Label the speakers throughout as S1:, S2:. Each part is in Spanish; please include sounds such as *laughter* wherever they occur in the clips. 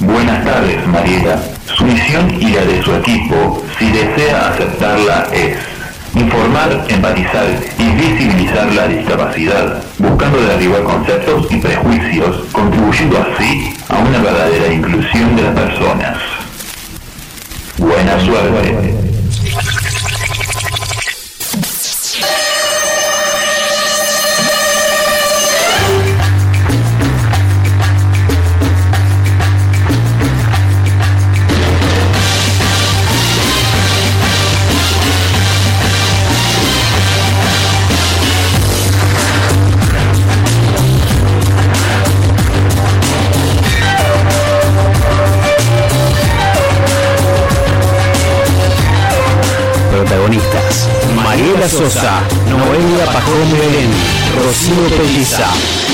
S1: Buenas tardes, Mariela. Su misión y la de su equipo, si desea aceptarla, es informar, empatizar y visibilizar la discapacidad, buscando derribar conceptos y prejuicios, contribuyendo así a una verdadera inclusión de las personas. Buena suerte.
S2: Sosa, Noelia Pajón Belén, Rocío Pelliza,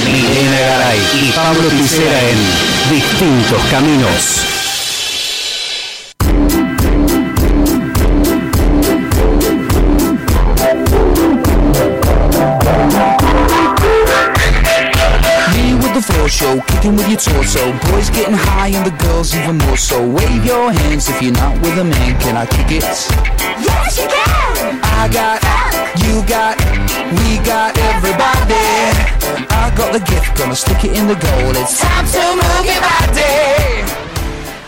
S2: Milena Garay y Pablo Picera en Distintos Caminos.
S3: Show, kicking with your torso. Boys getting high and the girls even more so. Wave your hands if you're not with a man. Can I kick it?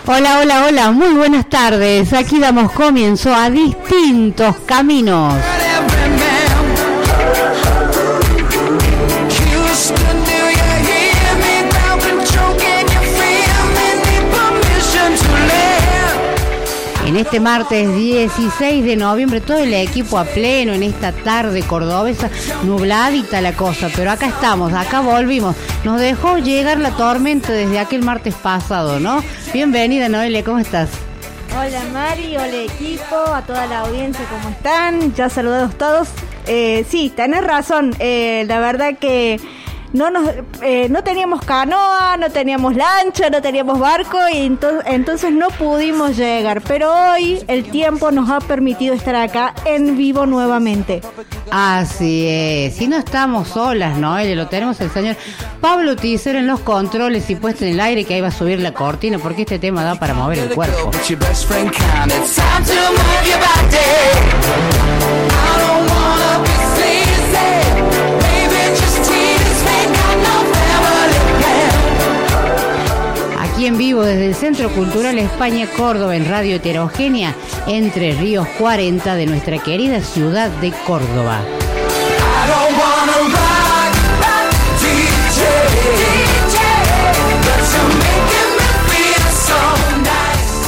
S4: Hola, hola, hola, muy buenas tardes. Aquí damos comienzo a distintos caminos. En este martes 16 de noviembre, todo el equipo a pleno en esta tarde cordobesa, nubladita la cosa, pero acá estamos, acá volvimos. Nos dejó llegar la tormenta desde aquel martes pasado, ¿no? Bienvenida, Noelia, ¿cómo estás?
S5: Hola Mari, hola equipo, a toda la audiencia, ¿cómo están? Ya saludados todos. Eh, sí, tenés razón, eh, la verdad que no nos eh, no teníamos canoa, no teníamos lancha, no teníamos barco y ento- entonces no pudimos llegar. Pero hoy el tiempo nos ha permitido estar acá en vivo nuevamente.
S4: Así es, si no estamos solas, Noelia, lo tenemos el señor Pablo Tizer en los controles y puesto en el aire que ahí va a subir la cortina porque este tema da para mover el cuerpo. En vivo desde el Centro Cultural España Córdoba en Radio Heterogénea, Entre Ríos 40 de nuestra querida ciudad de Córdoba.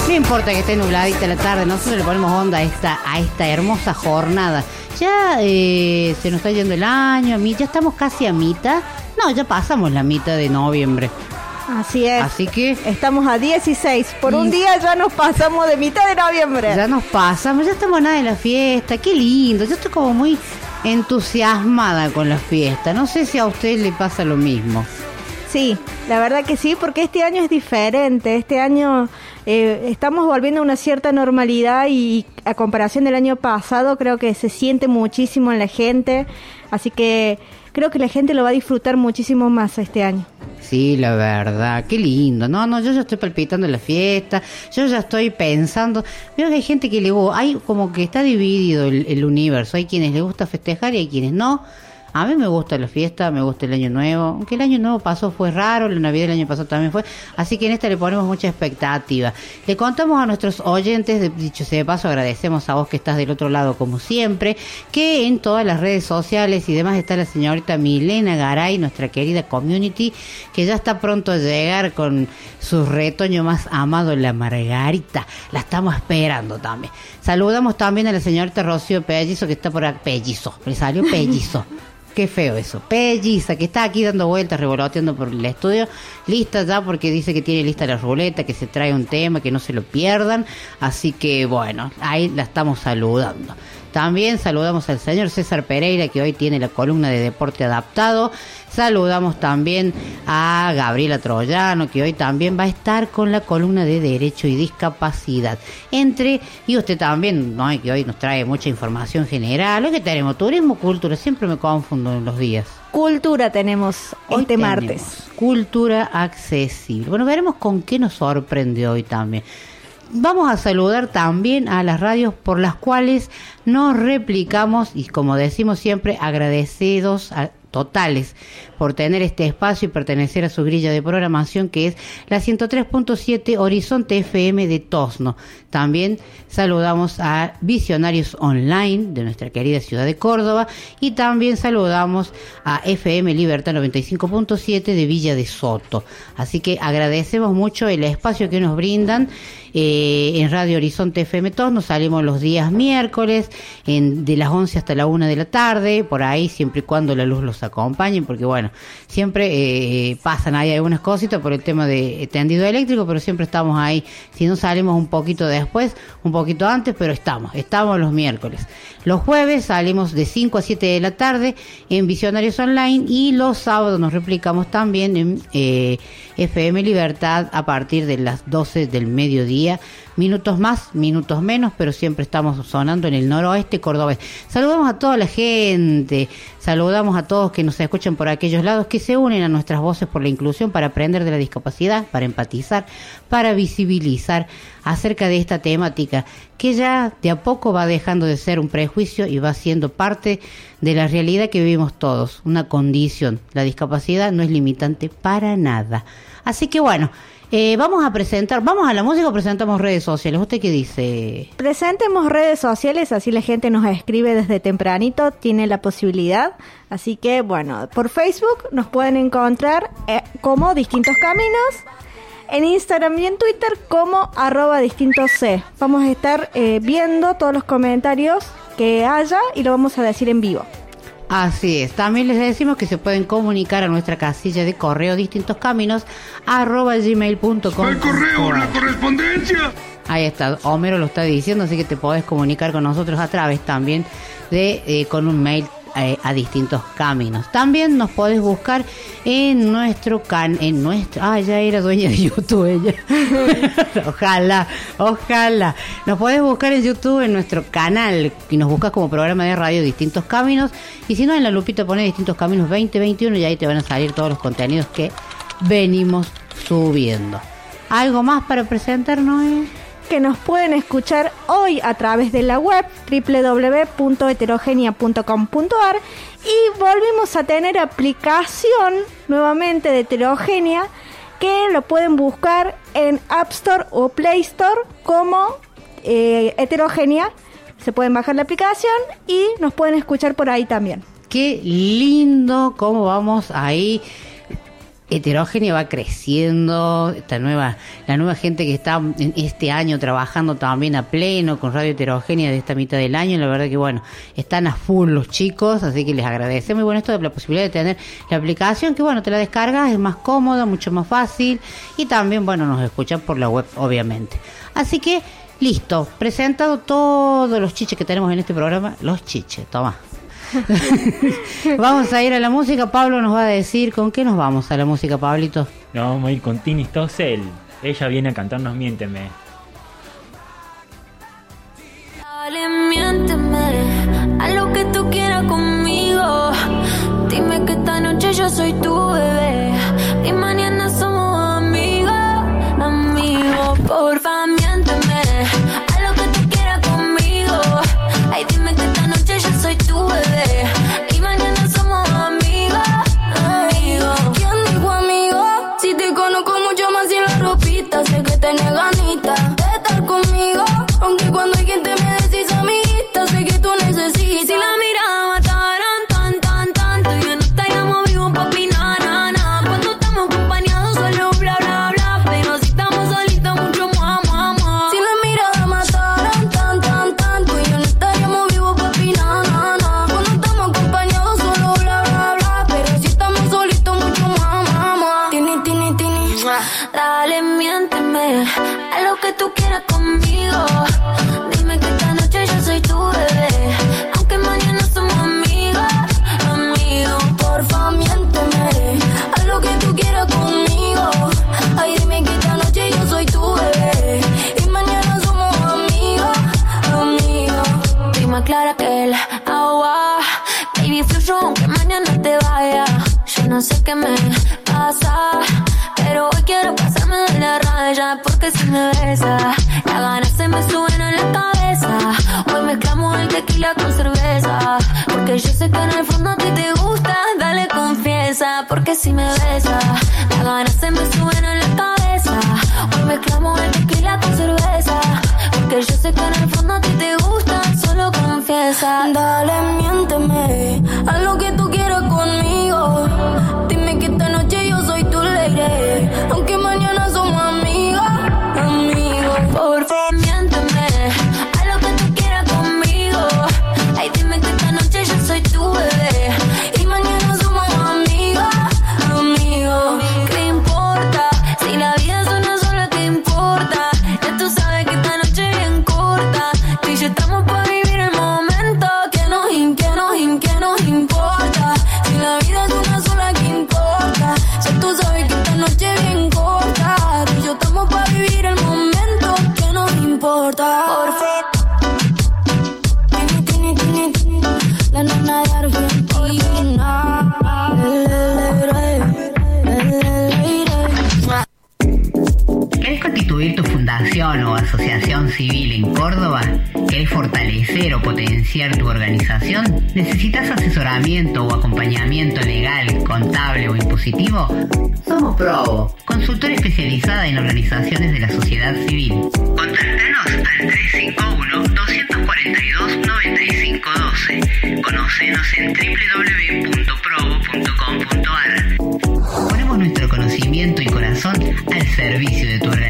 S4: No importa que esté nubladita la tarde, nosotros le ponemos onda a esta, a esta hermosa jornada. Ya eh, se nos está yendo el año, ya estamos casi a mitad. No, ya pasamos la mitad de noviembre.
S5: Así es.
S4: Así que
S5: Estamos a 16. Por
S4: Y-
S5: un día ya nos pasamos de mitad de noviembre.
S4: ya nos pasamos, ya estamos nada de la fiesta. Qué lindo, yo estoy como muy entusiasmada con la fiesta. No sé si a usted le pasa lo mismo.
S5: Sí, la verdad que sí, porque este año es diferente. Este año eh, estamos volviendo a una cierta normalidad y a comparación del año pasado creo que se siente muchísimo en la gente. Así que creo que la gente lo va a disfrutar muchísimo más este año.
S4: Sí, la verdad, qué lindo. No, no, yo ya estoy palpitando la fiesta, yo ya estoy pensando. Veo que hay gente que le gusta, hay como que está dividido el, el universo. Hay quienes le gusta festejar y hay quienes no. A mí me gusta la fiesta, me gusta el año nuevo. Aunque el año nuevo pasó fue raro, la Navidad del año pasado también fue. Así que en esta le ponemos mucha expectativa. Le contamos a nuestros oyentes, dicho sea de paso, agradecemos a vos que estás del otro lado como siempre, que en todas las redes sociales y demás está la señorita Milena Garay, nuestra querida community, que ya está pronto a llegar con su retoño más amado, la Margarita. La estamos esperando también. Saludamos también a la señorita Rocío Pellizo, que está por acá. Pellizo, le salió Pellizo. *laughs* Qué feo eso. Pelliza, que está aquí dando vueltas, revoloteando por el estudio. Lista ya porque dice que tiene lista la ruleta, que se trae un tema, que no se lo pierdan. Así que bueno, ahí la estamos saludando. También saludamos al señor César Pereira, que hoy tiene la columna de deporte adaptado. Saludamos también a Gabriela Troyano, que hoy también va a estar con la columna de Derecho y Discapacidad. Entre, y usted también, ¿no? que hoy nos trae mucha información general. Hoy que tenemos turismo, cultura, siempre me confundo en los días.
S5: Cultura tenemos
S4: Hoy
S5: este
S4: tenemos
S5: martes.
S4: Cultura accesible. Bueno, veremos con qué nos sorprende hoy también. Vamos a saludar también a las radios por las cuales nos replicamos y como decimos siempre, agradecidos a- totales por tener este espacio y pertenecer a su grilla de programación que es la 103.7 Horizonte FM de Tosno. También saludamos a Visionarios Online de nuestra querida ciudad de Córdoba y también saludamos a FM Libertad 95.7 de Villa de Soto. Así que agradecemos mucho el espacio que nos brindan eh, en Radio Horizonte FM Tosno. Salimos los días miércoles en, de las 11 hasta la 1 de la tarde, por ahí siempre y cuando la luz los acompañe, porque bueno, siempre eh, pasan ahí algunas cositas por el tema de tendido eléctrico, pero siempre estamos ahí. Si no salimos un poquito después, un poquito antes, pero estamos, estamos los miércoles. Los jueves salimos de 5 a 7 de la tarde en Visionarios Online y los sábados nos replicamos también en eh, FM Libertad a partir de las 12 del mediodía. Minutos más, minutos menos, pero siempre estamos sonando en el noroeste cordobés. Saludamos a toda la gente, saludamos a todos que nos escuchan por aquellos lados, que se unen a nuestras voces por la inclusión para aprender de la discapacidad, para empatizar, para visibilizar acerca de esta temática que ya de a poco va dejando de ser un prejuicio y va siendo parte de la realidad que vivimos todos, una condición. La discapacidad no es limitante para nada. Así que bueno, eh, vamos a presentar, vamos a la música o presentamos redes sociales. ¿Usted qué dice?
S5: Presentemos redes sociales, así la gente nos escribe desde tempranito, tiene la posibilidad. Así que, bueno, por Facebook nos pueden encontrar eh, como Distintos Caminos, en Instagram y en Twitter como arroba distintos C. Vamos a estar eh, viendo todos los comentarios que haya y lo vamos a decir en vivo.
S4: Así es, también les decimos que se pueden comunicar a nuestra casilla de correo distintos caminos arroba gmail.com.
S6: El correo, la correspondencia.
S4: Ahí está, Homero lo está diciendo, así que te podés comunicar con nosotros a través también de eh, con un mail eh, a distintos caminos. También nos podés buscar en nuestro can, en nuestro, ah, ya era dueña de YouTube ella. *laughs* ojalá, ojalá. Nos podés buscar en YouTube en nuestro canal y nos buscas como programa de radio Distintos Caminos y si no en la lupita pones Distintos Caminos 2021 y ahí te van a salir todos los contenidos que venimos subiendo. ¿Algo más para presentarnos? eh?
S5: Que nos pueden escuchar hoy a través de la web www.heterogenia.com.ar y volvimos a tener aplicación nuevamente de heterogenia que lo pueden buscar en App Store o Play Store como eh, heterogenia. Se pueden bajar la aplicación y nos pueden escuchar por ahí también.
S4: Qué lindo cómo vamos ahí. Heterogénea va creciendo, esta nueva, la nueva gente que está este año trabajando también a pleno con Radio Heterogénea de esta mitad del año, la verdad que bueno, están a full los chicos, así que les agradecemos y bueno, esto de la posibilidad de tener la aplicación, que bueno, te la descargas, es más cómoda, mucho más fácil y también bueno, nos escuchan por la web, obviamente. Así que, listo, presentado todos los chiches que tenemos en este programa, los chiches, toma. *laughs* vamos a ir a la música. Pablo nos va a decir con qué nos vamos a la música, Pablito.
S7: No, vamos a ir con Tini Stossel. Ella viene a cantarnos Miénteme.
S8: Dale, miénteme a lo que tú quieras conmigo. Dime que esta noche yo soy tu bebé y mañana somos amigos, amigos. Porfa, miénteme a lo que tú quieras conmigo. Ay, dime que noche yo soy tu bebé no sé qué me pasa. Pero hoy quiero pasarme de la raya porque si me besa, las ganas se me suben a la cabeza. Hoy mezclamos el tequila con cerveza. Porque yo sé que en el fondo a ti te gusta, dale confianza. Porque si me besa, las ganas se me suben a la cabeza. Hoy mezclamos el tequila con cerveza. Porque yo sé que en el fondo a ti te gusta, solo confiesa. Dale, miénteme, haz lo que tú quieras conmigo Dime
S9: o asociación civil en Córdoba? ¿Querés fortalecer o potenciar tu organización? ¿Necesitas asesoramiento o acompañamiento legal, contable o impositivo? Somos Probo, consultora especializada en organizaciones de la sociedad civil. Contáctanos al 351-242-9512. Conocenos en www.probo.com.ar. Ponemos nuestro conocimiento y corazón al servicio de tu organización.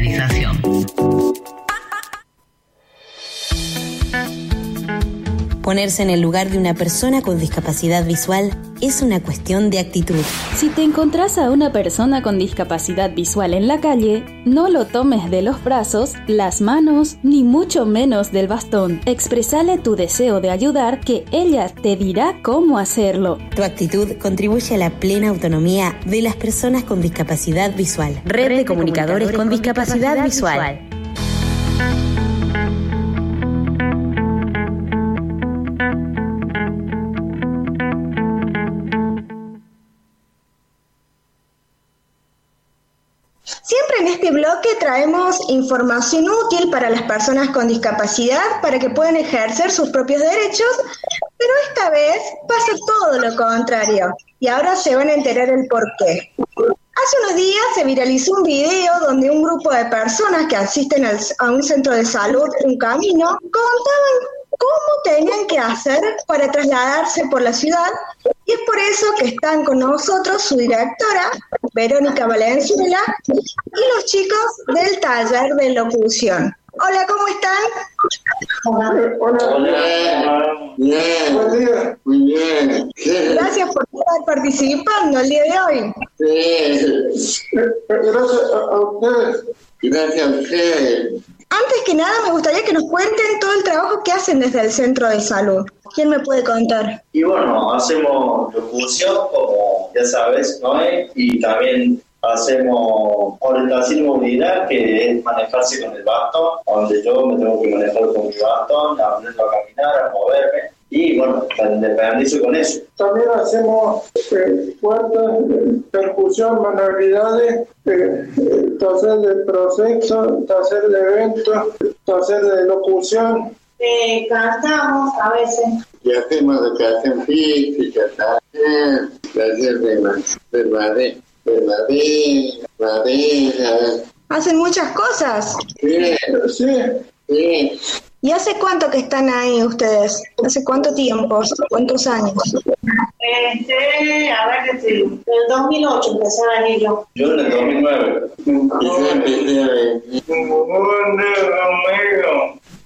S10: Ponerse en el lugar de una persona con discapacidad visual es una cuestión de actitud.
S11: Si te encontrás a una persona con discapacidad visual en la calle, no lo tomes de los brazos, las manos, ni mucho menos del bastón. Expresale tu deseo de ayudar que ella te dirá cómo hacerlo.
S10: Tu actitud contribuye a la plena autonomía de las personas con discapacidad visual. Red de Comunicadores con Discapacidad Visual.
S12: Traemos información útil para las personas con discapacidad para que puedan ejercer sus propios derechos, pero esta vez pasa todo lo contrario y ahora se van a enterar el por qué. Hace unos días se viralizó un video donde un grupo de personas que asisten al- a un centro de salud, un camino, contaban cómo tenían que hacer para trasladarse por la ciudad y es por eso que están con nosotros su directora, Verónica Valenzuela, y los chicos del taller de locución. Hola, ¿cómo están?
S13: Hola. Bien. Buen día. Muy bien.
S12: Gracias por estar participando el día de hoy.
S13: Sí. Gracias a ustedes. Gracias a ustedes.
S12: Antes que nada, me gustaría que nos cuenten todo el trabajo que hacen desde el centro de salud. ¿Quién me puede contar?
S14: Y bueno, hacemos locución, como ya sabes, ¿no? Y también hacemos orientación movilidad, que es manejarse con el bastón, donde yo me tengo que manejar con mi bastón, aprendo a caminar, a moverme. Y bueno, independizo con eso.
S13: También hacemos eh, puertas, eh, percusión, manualidades, eh, eh, taller de proceso, taller de eventos, taller de locución.
S15: Eh, cantamos a veces.
S13: Y hacemos educación física, taller, taller de, de madera, de madera, madera.
S12: Hacen muchas cosas.
S13: Sí, sí, sí.
S12: ¿Y hace cuánto que están ahí ustedes? ¿Hace cuánto tiempo? ¿Cuántos años?
S15: Este, a ver, en el 2008 empecé a venir yo.
S14: Yo en el 2009.
S13: Y yo empecé a venir.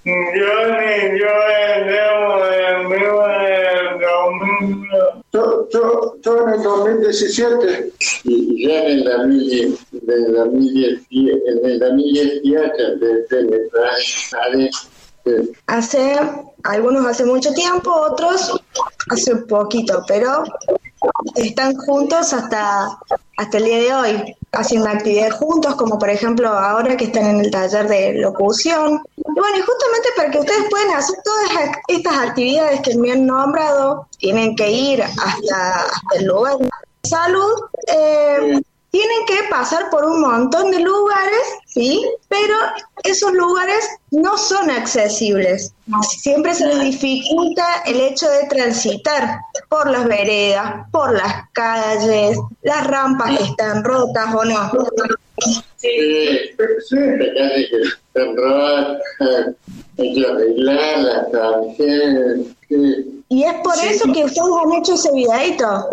S13: Yo ni yo en vivo en el 2000. Yo, yo, yo en el 2017. Y ya en el 2010, en el 2017, en el 2018, desde me traje,
S12: Hace, algunos hace mucho tiempo, otros hace poquito, pero están juntos hasta, hasta el día de hoy, haciendo actividades juntos, como por ejemplo ahora que están en el taller de locución. Y bueno, y justamente para que ustedes puedan hacer todas estas actividades que me han nombrado, tienen que ir hasta, hasta el lugar de salud. Eh, tienen que pasar por un montón de lugares, ¿sí? Pero esos lugares no son accesibles. Siempre se les dificulta el hecho de transitar por las veredas, por las calles, las rampas que están rotas o no.
S13: Sí, sí, las calles que están rotas, hay que arreglarlas también. Sí.
S12: Y es por eso que ustedes han hecho ese videito.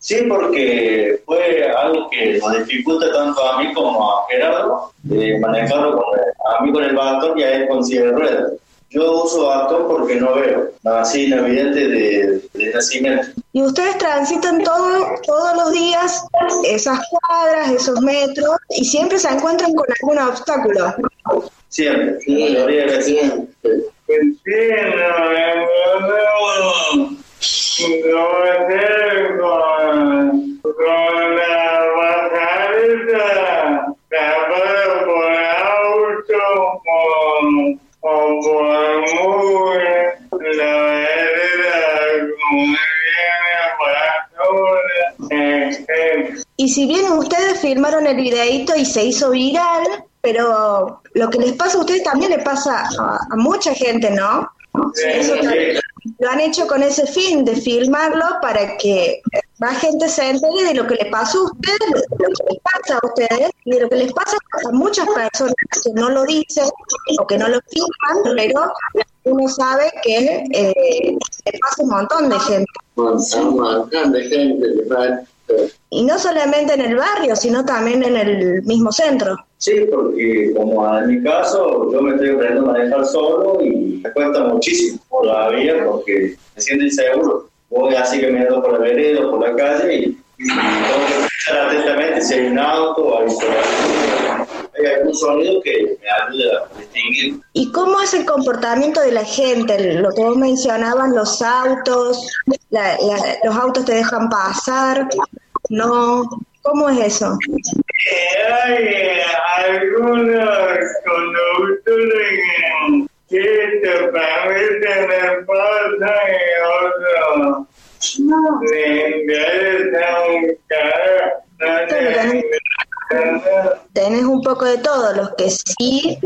S14: Sí, porque fue algo que nos dificulta tanto a mí como a Gerardo de manejarlo con a mí con el bastón y a él con silla de ruedas. Yo uso bastón porque no veo, así en evidente de, de nacimiento.
S12: Y ustedes transitan todo, todos los días esas cuadras, esos metros, y siempre se encuentran con algún obstáculo.
S14: Siempre, la mayoría de veces.
S6: No
S12: Y si bien ustedes filmaron el videito y se hizo viral, pero lo que les pasa a ustedes también le pasa a, a mucha gente, ¿no? Eso también lo han hecho con ese fin de filmarlo para que más gente se entere de lo que le pasó a ustedes, de lo que les pasa a ustedes y de lo que les pasa a muchas personas que no lo dicen o que no lo filman, pero uno sabe que eh, le pasa un montón de gente.
S13: Un montón de gente.
S12: Y no solamente en el barrio, sino también en el mismo centro.
S14: Sí, porque como en mi caso, yo me estoy aprendiendo a manejar solo y me cuesta muchísimo todavía porque me siento inseguro. Voy así caminando por la vereda, por la calle y, y tengo que escuchar atentamente si hay un auto, hay, hay algún sonido que me ayude a distinguir.
S12: ¿Y cómo es el comportamiento de la gente? Lo que vos mencionabas, los autos, la- los autos te dejan pasar, ¿no? ¿Cómo es eso?
S6: Hay algunos conductores que te permiten el paso y otros le interesan un.
S12: Tenés un poco de todo, los que sí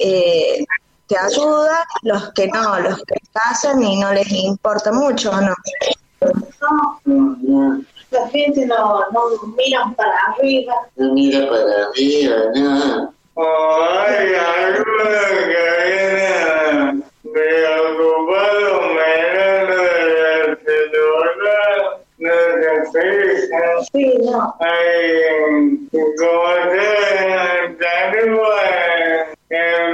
S12: eh, te ayudan, los que no, los que pasan y no les importa mucho, ¿o ¿no?
S15: No, la gente no, no mira para arriba.
S13: No mira para arriba, no.
S6: O hay algunos que vienen preocupados mirando el celular, no se fijan.
S15: Sí, no.
S6: Como se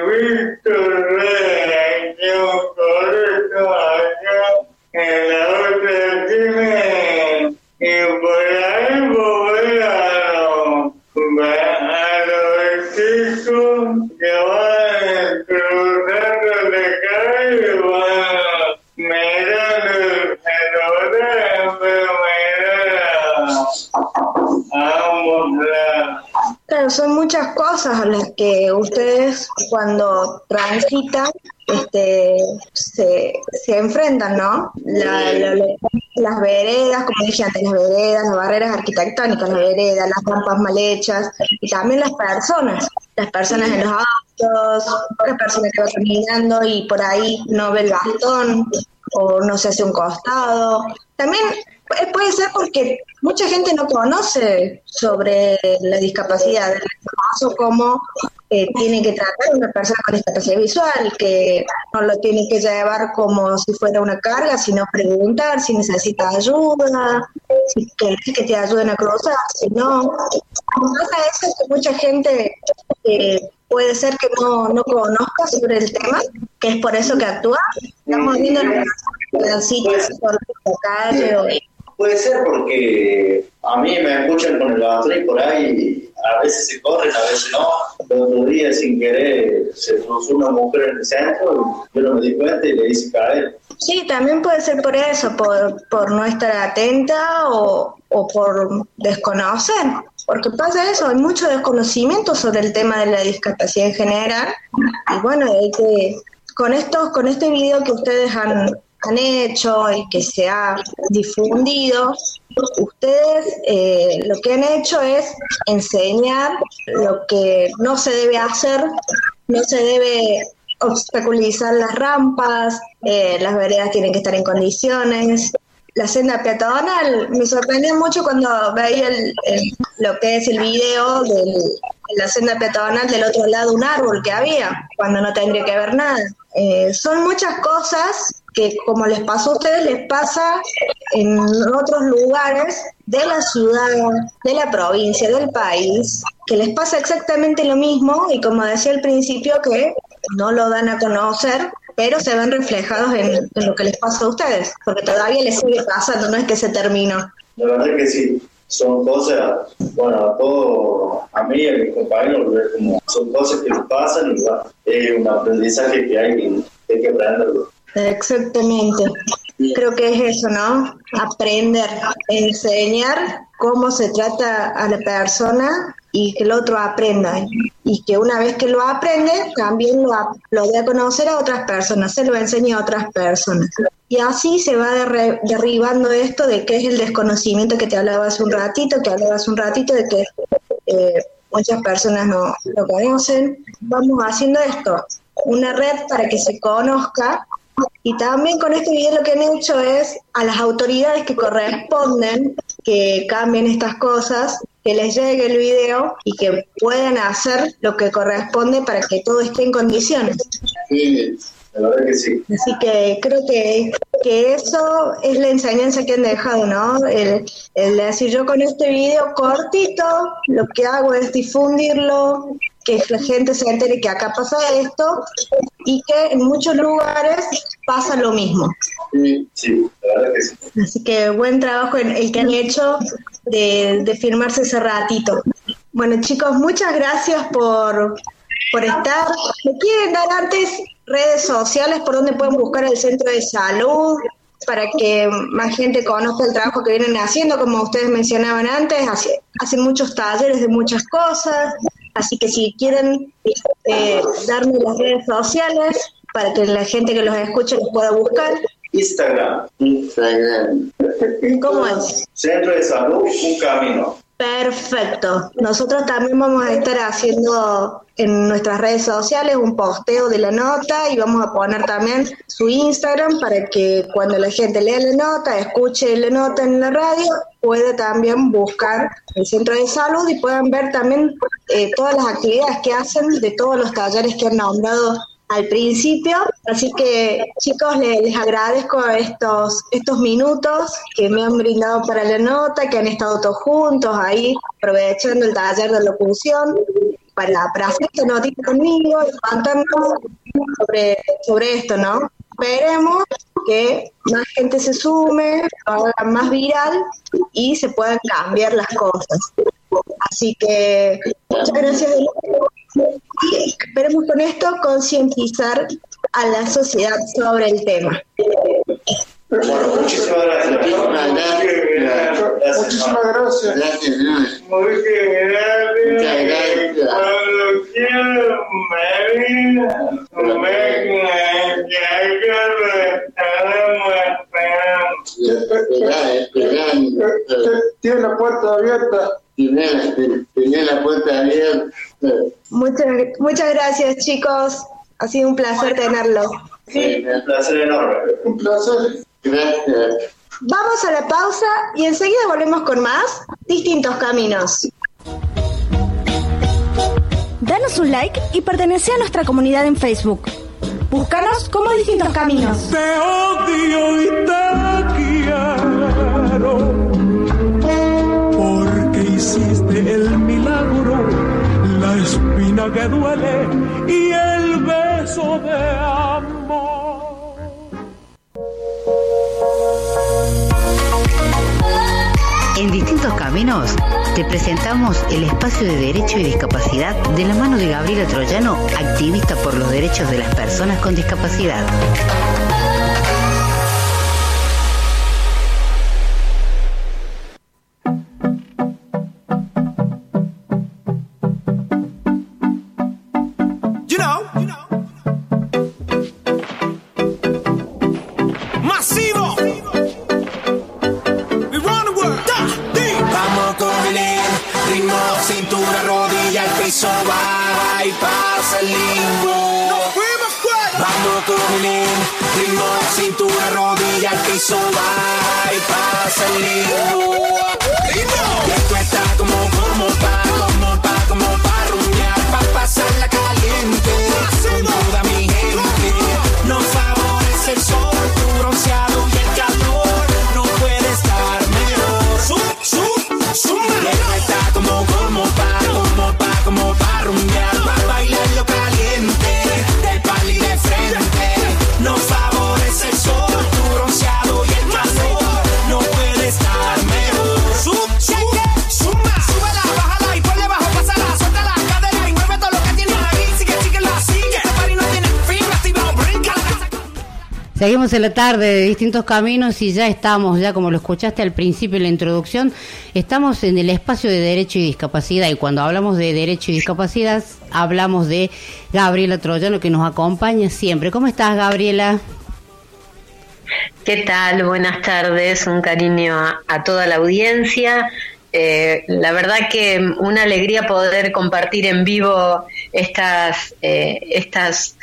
S6: Víctor correcto en la
S12: Claro, son muchas cosas a las que ustedes cuando transitan este, se, se enfrentan, ¿no? La- la- la- las veredas, como dije antes, las veredas, las barreras arquitectónicas, las veredas, las rampas mal hechas, y también las personas, las personas en los autos, la persona que va caminando y por ahí no ve el bastón o no se hace un costado. También eh, puede ser porque mucha gente no conoce sobre la discapacidad, el paso cómo eh, tiene que tratar una persona con discapacidad visual, que no lo tiene que llevar como si fuera una carga, sino preguntar si necesita ayuda, si querés que te ayuden a cruzar, si no. Pasa eso que mucha gente eh, puede ser que no, no conozca sobre el tema, que es por eso que actúa. Estamos viendo pedacitos por la calle o
S14: Puede ser porque a mí me escuchan con el y por ahí a veces se corren, a veces no. El otro día sin querer se cruzó una mujer en el centro y yo no me di cuenta y le hice caer.
S12: Sí, también puede ser por eso, por, por no estar atenta o, o por desconocer, porque pasa eso, hay mucho desconocimiento sobre el tema de la discapacidad en general y bueno, hay que, con estos, con este video que ustedes han, han hecho y que se ha difundido, ustedes eh, lo que han hecho es enseñar lo que no se debe hacer, no se debe obstaculizar las rampas, eh, las veredas tienen que estar en condiciones. La senda peatonal me sorprendió mucho cuando veía lo que es el video de la senda peatonal del otro lado un árbol que había, cuando no tendría que haber nada. Eh, son muchas cosas que como les pasó a ustedes, les pasa en otros lugares de la ciudad, de la provincia, del país, que les pasa exactamente lo mismo y como decía al principio que no lo dan a conocer, pero se ven reflejados en, lo que les pasa a ustedes, porque todavía les sigue pasando, no es que se terminó.
S14: La verdad que sí, son cosas, bueno, a todo, a mí a mis compañeros, son cosas que nos pasan y es un aprendizaje que hay que, hay que aprenderlo.
S12: Exactamente. Creo que es eso, ¿no? Aprender, enseñar cómo se trata a la persona y que el otro aprenda. Y que una vez que lo aprende, también lo, lo dé a conocer a otras personas, se lo enseñe a otras personas. Y así se va derre- derribando esto de que es el desconocimiento que te hablaba hace un ratito, que hablaba hace un ratito de que eh, muchas personas no lo conocen. Vamos haciendo esto, una red para que se conozca y también con este video lo que han hecho es a las autoridades que corresponden que cambien estas cosas, que les llegue el video y que puedan hacer lo que corresponde para que todo esté en condiciones.
S14: Sí, la verdad que sí.
S12: Así que creo que, que eso es la enseñanza que han dejado, ¿no? El, el decir yo con este video cortito, lo que hago es difundirlo, que la gente se entere que acá pasa esto y que en muchos lugares pasa lo mismo.
S14: Sí, la verdad que sí.
S12: Así que buen trabajo en el que han hecho de, de firmarse ese ratito. Bueno chicos, muchas gracias por, por estar. ¿Me quieren dar antes redes sociales por donde pueden buscar el centro de salud? para que más gente conozca el trabajo que vienen haciendo, como ustedes mencionaban antes, hace- hacen muchos talleres de muchas cosas, así que si quieren eh, darme las redes sociales para que la gente que los escuche los pueda buscar.
S14: Instagram.
S13: Instagram.
S12: ¿Cómo es?
S14: Centro de Salud, un camino.
S12: Perfecto. Nosotros también vamos a estar haciendo en nuestras redes sociales un posteo de la nota y vamos a poner también su Instagram para que cuando la gente lea la nota, escuche la nota en la radio, pueda también buscar el centro de salud y puedan ver también eh, todas las actividades que hacen de todos los talleres que han nombrado al principio. Así que chicos, le- les, agradezco estos, estos minutos que me han brindado para la nota, que han estado todos juntos ahí, aprovechando el taller de locución para, para hacer esta notita conmigo y contarnos sobre, sobre esto, ¿no? Esperemos que más gente se sume, haga más viral y se puedan cambiar las cosas. Así que muchas gracias. Esperemos con esto concientizar a la sociedad sobre el tema.
S14: Bueno, muchísimas gracias.
S13: Muchísimas gracias.
S14: Muchísimas
S13: gracias. Gracias. Muchas.
S6: Cuando que.
S13: Tiene la puerta abierta. Tiene, tiene la puerta abierta.
S12: Muchas, muchas gracias, chicos. Ha sido un placer tenerlo.
S14: Un placer enorme.
S13: Un placer. Gracias.
S12: Vamos a la pausa y enseguida volvemos con más distintos caminos. Danos un like y pertenece a nuestra comunidad en Facebook. Búscanos como distintos caminos.
S3: Te odio y te hiciste el milagro, la espina que duele y el beso de amor.
S2: En Distintos Caminos te presentamos el espacio de Derecho y Discapacidad de la mano de Gabriela Troyano, activista por los derechos de las personas con discapacidad.
S4: Seguimos en la tarde de distintos caminos y ya estamos, ya como lo escuchaste al principio en la introducción, estamos en el espacio de derecho y discapacidad y cuando hablamos de derecho y discapacidad hablamos de Gabriela Troyano que nos acompaña siempre. ¿Cómo estás Gabriela?
S16: ¿Qué tal? Buenas tardes, un cariño a, toda la audiencia. Eh, la verdad que una alegría poder compartir en vivo estas, eh, estas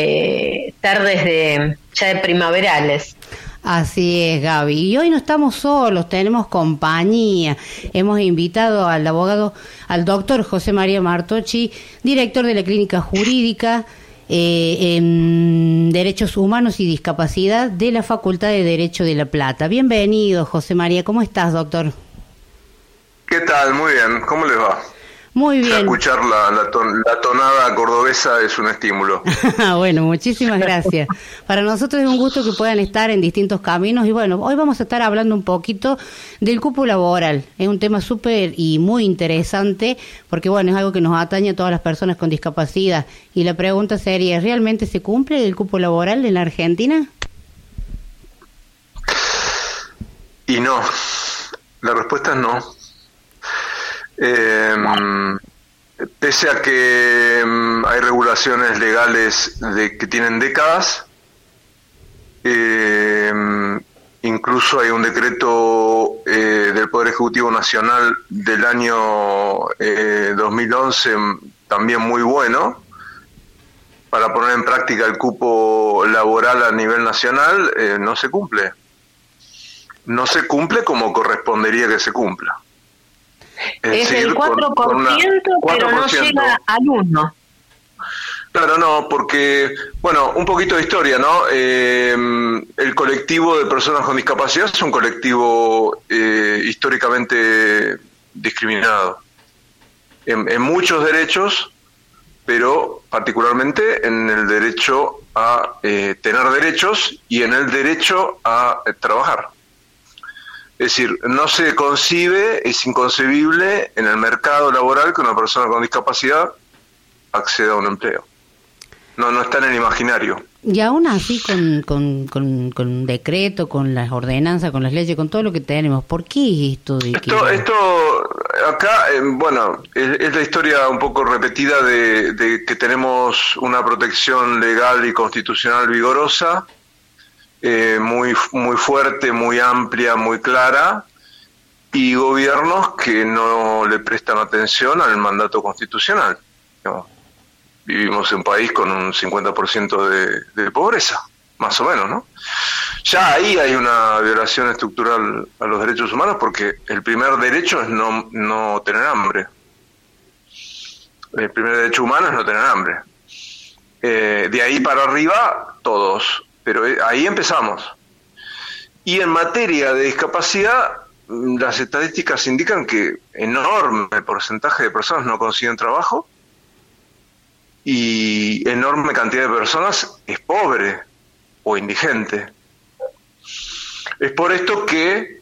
S16: eh, tardes de ya de primaverales.
S4: Así es, Gaby. Y hoy no estamos solos, tenemos compañía. Hemos invitado al abogado, al doctor José María Martochi, director de la Clínica Jurídica eh, en Derechos Humanos y Discapacidad de la Facultad de Derecho de La Plata. Bienvenido, José María. ¿Cómo estás, doctor?
S17: ¿Qué tal? Muy bien. ¿Cómo les va?
S4: Muy bien.
S17: Escuchar la, la, ton- la tonada cordobesa es un estímulo. *laughs*
S4: bueno, muchísimas gracias. Para nosotros es un gusto que puedan estar en distintos caminos y bueno, hoy vamos a estar hablando un poquito del cupo laboral. Es un tema súper y muy interesante porque bueno, es algo que nos atañe a todas las personas con discapacidad. Y la pregunta sería, ¿realmente se cumple el cupo laboral en la Argentina?
S17: Y no. La respuesta es no. Eh, pese a que mm, hay regulaciones legales de, que tienen décadas, eh, incluso hay un decreto eh, del Poder Ejecutivo Nacional del año eh, 2011 mm, también muy bueno para poner en práctica el cupo laboral a nivel nacional, eh, no se cumple. No se cumple como correspondería que se cumpla.
S16: Es
S17: decir,
S16: el
S17: con-
S16: 4%,
S17: con
S16: pero no
S17: 4%.
S16: llega al 1%.
S17: Claro, no, porque, bueno, un poquito de historia, ¿no? Eh, el colectivo de personas con discapacidad es un colectivo eh, históricamente discriminado en, en muchos derechos, pero particularmente en el derecho a eh, tener derechos y en el derecho a eh, trabajar. Es decir, no se concibe, es inconcebible en el mercado laboral que una persona con discapacidad acceda a un empleo. No, no está en el imaginario.
S4: Y aún así, con, con, con, con un decreto, con las ordenanzas, con las leyes, con todo lo que tenemos, ¿por qué esto de que...
S17: Esto, esto acá, eh, bueno, es, es la historia un poco repetida de, de que tenemos una protección legal y constitucional vigorosa, eh, muy, muy fuerte, muy amplia, muy clara, y gobiernos que no le prestan atención al mandato constitucional. ¿no? Vivimos en un país con un 50% de, de pobreza, más o menos, ¿no? Ya ahí hay una violación estructural a los derechos humanos porque el primer derecho es no, no tener hambre. El primer derecho humano es no tener hambre. Eh, de ahí para arriba, todos. Pero eh, ahí empezamos. Y en materia de discapacidad, mm, las estadísticas indican que enorme porcentaje de personas no consiguen trabajo y enorme cantidad de personas es pobre o indigente. Es por esto que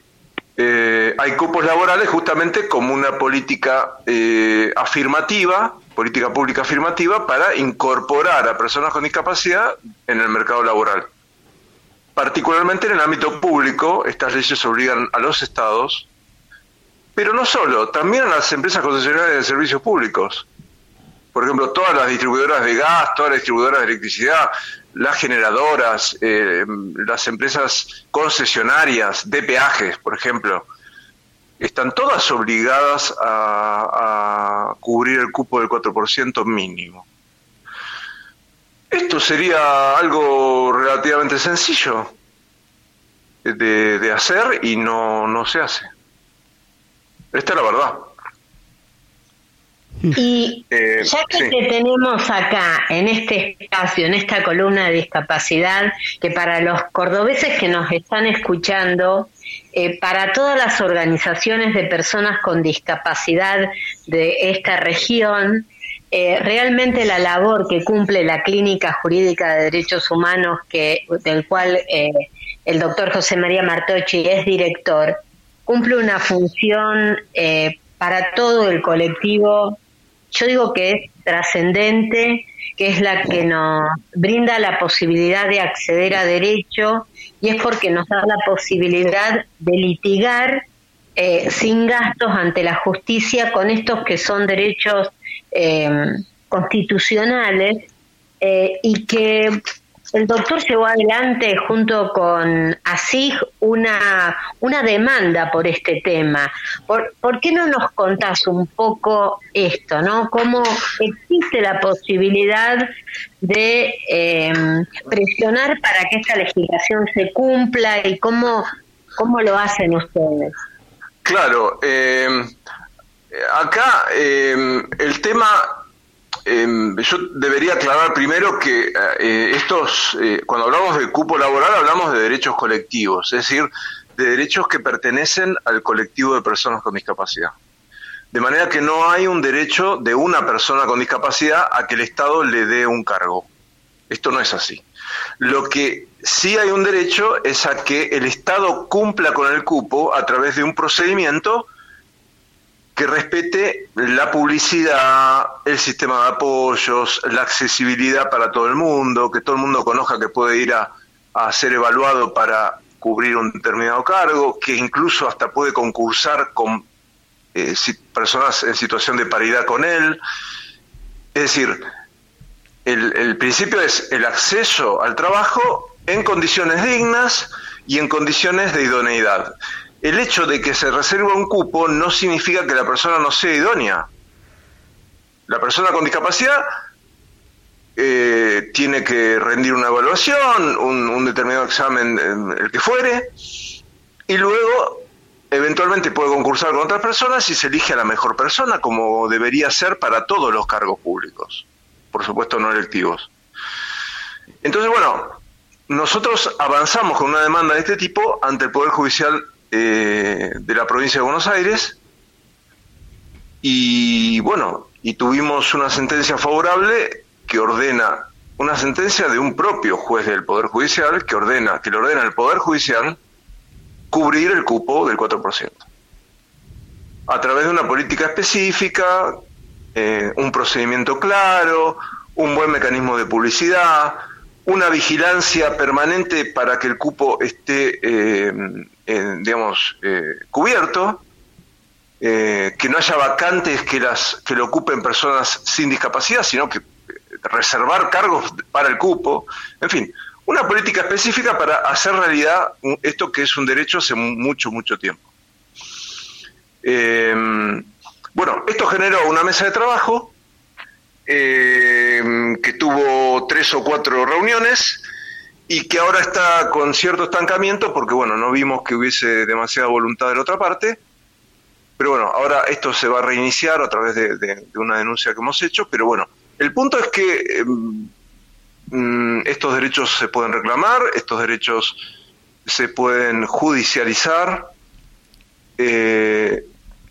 S17: eh, hay cupos laborales justamente como una política eh, afirmativa, política pública afirmativa, para incorporar a personas con discapacidad en el mercado laboral. Particularmente en el ámbito público, estas leyes obligan a los estados, pero no solo, también a las empresas concesionarias de servicios públicos. Por ejemplo, todas las distribuidoras de gas, todas las distribuidoras de electricidad, las generadoras, eh, las empresas concesionarias de peajes, por ejemplo, están todas obligadas a, a cubrir el cupo del 4% mínimo. Esto sería algo relativamente sencillo de, de hacer y no, no se hace. Esta es la verdad.
S16: Y
S17: Eh,
S16: ya que
S17: sí.
S16: te tenemos acá, en este espacio, en esta columna de discapacidad, que para los cordobeses que nos están escuchando, eh, para todas las organizaciones de personas con discapacidad de esta región, eh, realmente la labor que cumple la Clínica Jurídica de Derechos Humanos, que, del cual eh, el doctor José María Martocci es director, cumple una función eh, para todo el colectivo. Yo digo que es trascendente, que es la que nos brinda la posibilidad de acceder a derecho y es porque nos da la posibilidad de litigar eh, sin gastos ante la justicia con estos que son derechos eh, constitucionales eh, y que el doctor llevó adelante junto con ASIG una, una demanda por este tema. ¿Por, por qué no nos contás un poco esto, no? ¿Cómo existe la posibilidad de eh, presionar para que esta legislación se cumpla y cómo, cómo lo hacen ustedes?
S17: Claro, eh, acá eh, el tema, eh, yo debería aclarar primero que eh, estos, eh, cuando hablamos de cupo laboral hablamos de derechos colectivos, es decir, de derechos que pertenecen al colectivo de personas con discapacidad. De manera que no hay un derecho de una persona con discapacidad a que el Estado le dé un cargo. Esto no es así. Lo que sí hay un derecho es a que el Estado cumpla con el cupo a través de un procedimiento que respete la publicidad, el sistema de apoyos, la accesibilidad para todo el mundo, que todo el mundo conozca que puede ir a, a ser evaluado para cubrir un determinado cargo, que incluso hasta puede concursar con eh, personas en situación de paridad con él. Es decir, el, el principio es el acceso al trabajo en condiciones dignas y en condiciones de idoneidad. El hecho de que se reserva un cupo no significa que la persona no sea idónea. La persona con discapacidad eh, tiene que rendir una evaluación, un, determinado examen, el que fuere, y luego eventualmente puede concursar con otras personas y se elige a la mejor persona, como debería ser para todos los cargos públicos, por supuesto no electivos. Entonces, bueno, nosotros avanzamos con una demanda de este tipo ante el Poder Judicial eh, de la provincia de Buenos Aires y bueno, y tuvimos una sentencia favorable que ordena, una sentencia de un propio juez del Poder Judicial que ordena, que le ordena al Poder Judicial cubrir el cupo del 4%. A través de una política específica, eh, un procedimiento claro, un buen mecanismo de publicidad, una vigilancia permanente para que el cupo esté, eh, en, digamos, eh, cubierto, eh, que no haya vacantes que las que lo ocupen personas sin discapacidad, sino que reservar cargos para el cupo, en fin, una política específica para hacer realidad esto que es un derecho hace mu- mucho, mucho tiempo. Bueno, esto generó una mesa de trabajo eh, que tuvo tres o cuatro reuniones y que ahora está con cierto estancamiento porque, bueno, no vimos que hubiese demasiada voluntad de la otra parte. Pero bueno, ahora esto se va a reiniciar a través de, una denuncia que hemos hecho. Pero bueno, el punto es que eh, mm, estos derechos se pueden reclamar, estos derechos se pueden judicializar. eh,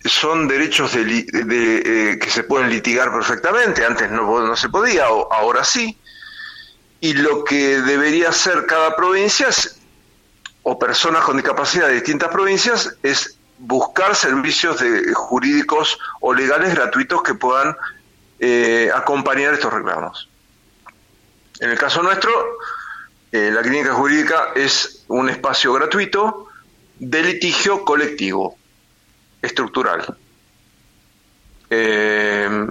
S17: son derechos eh, que se pueden litigar perfectamente, antes no, se podía, o- ahora sí. Y lo que debería hacer cada provincia o personas con discapacidad de distintas provincias es buscar servicios de, jurídicos o legales gratuitos que puedan eh, acompañar estos reclamos. En el caso nuestro, eh, la clínica jurídica es un espacio gratuito de litigio colectivo estructural. Eh,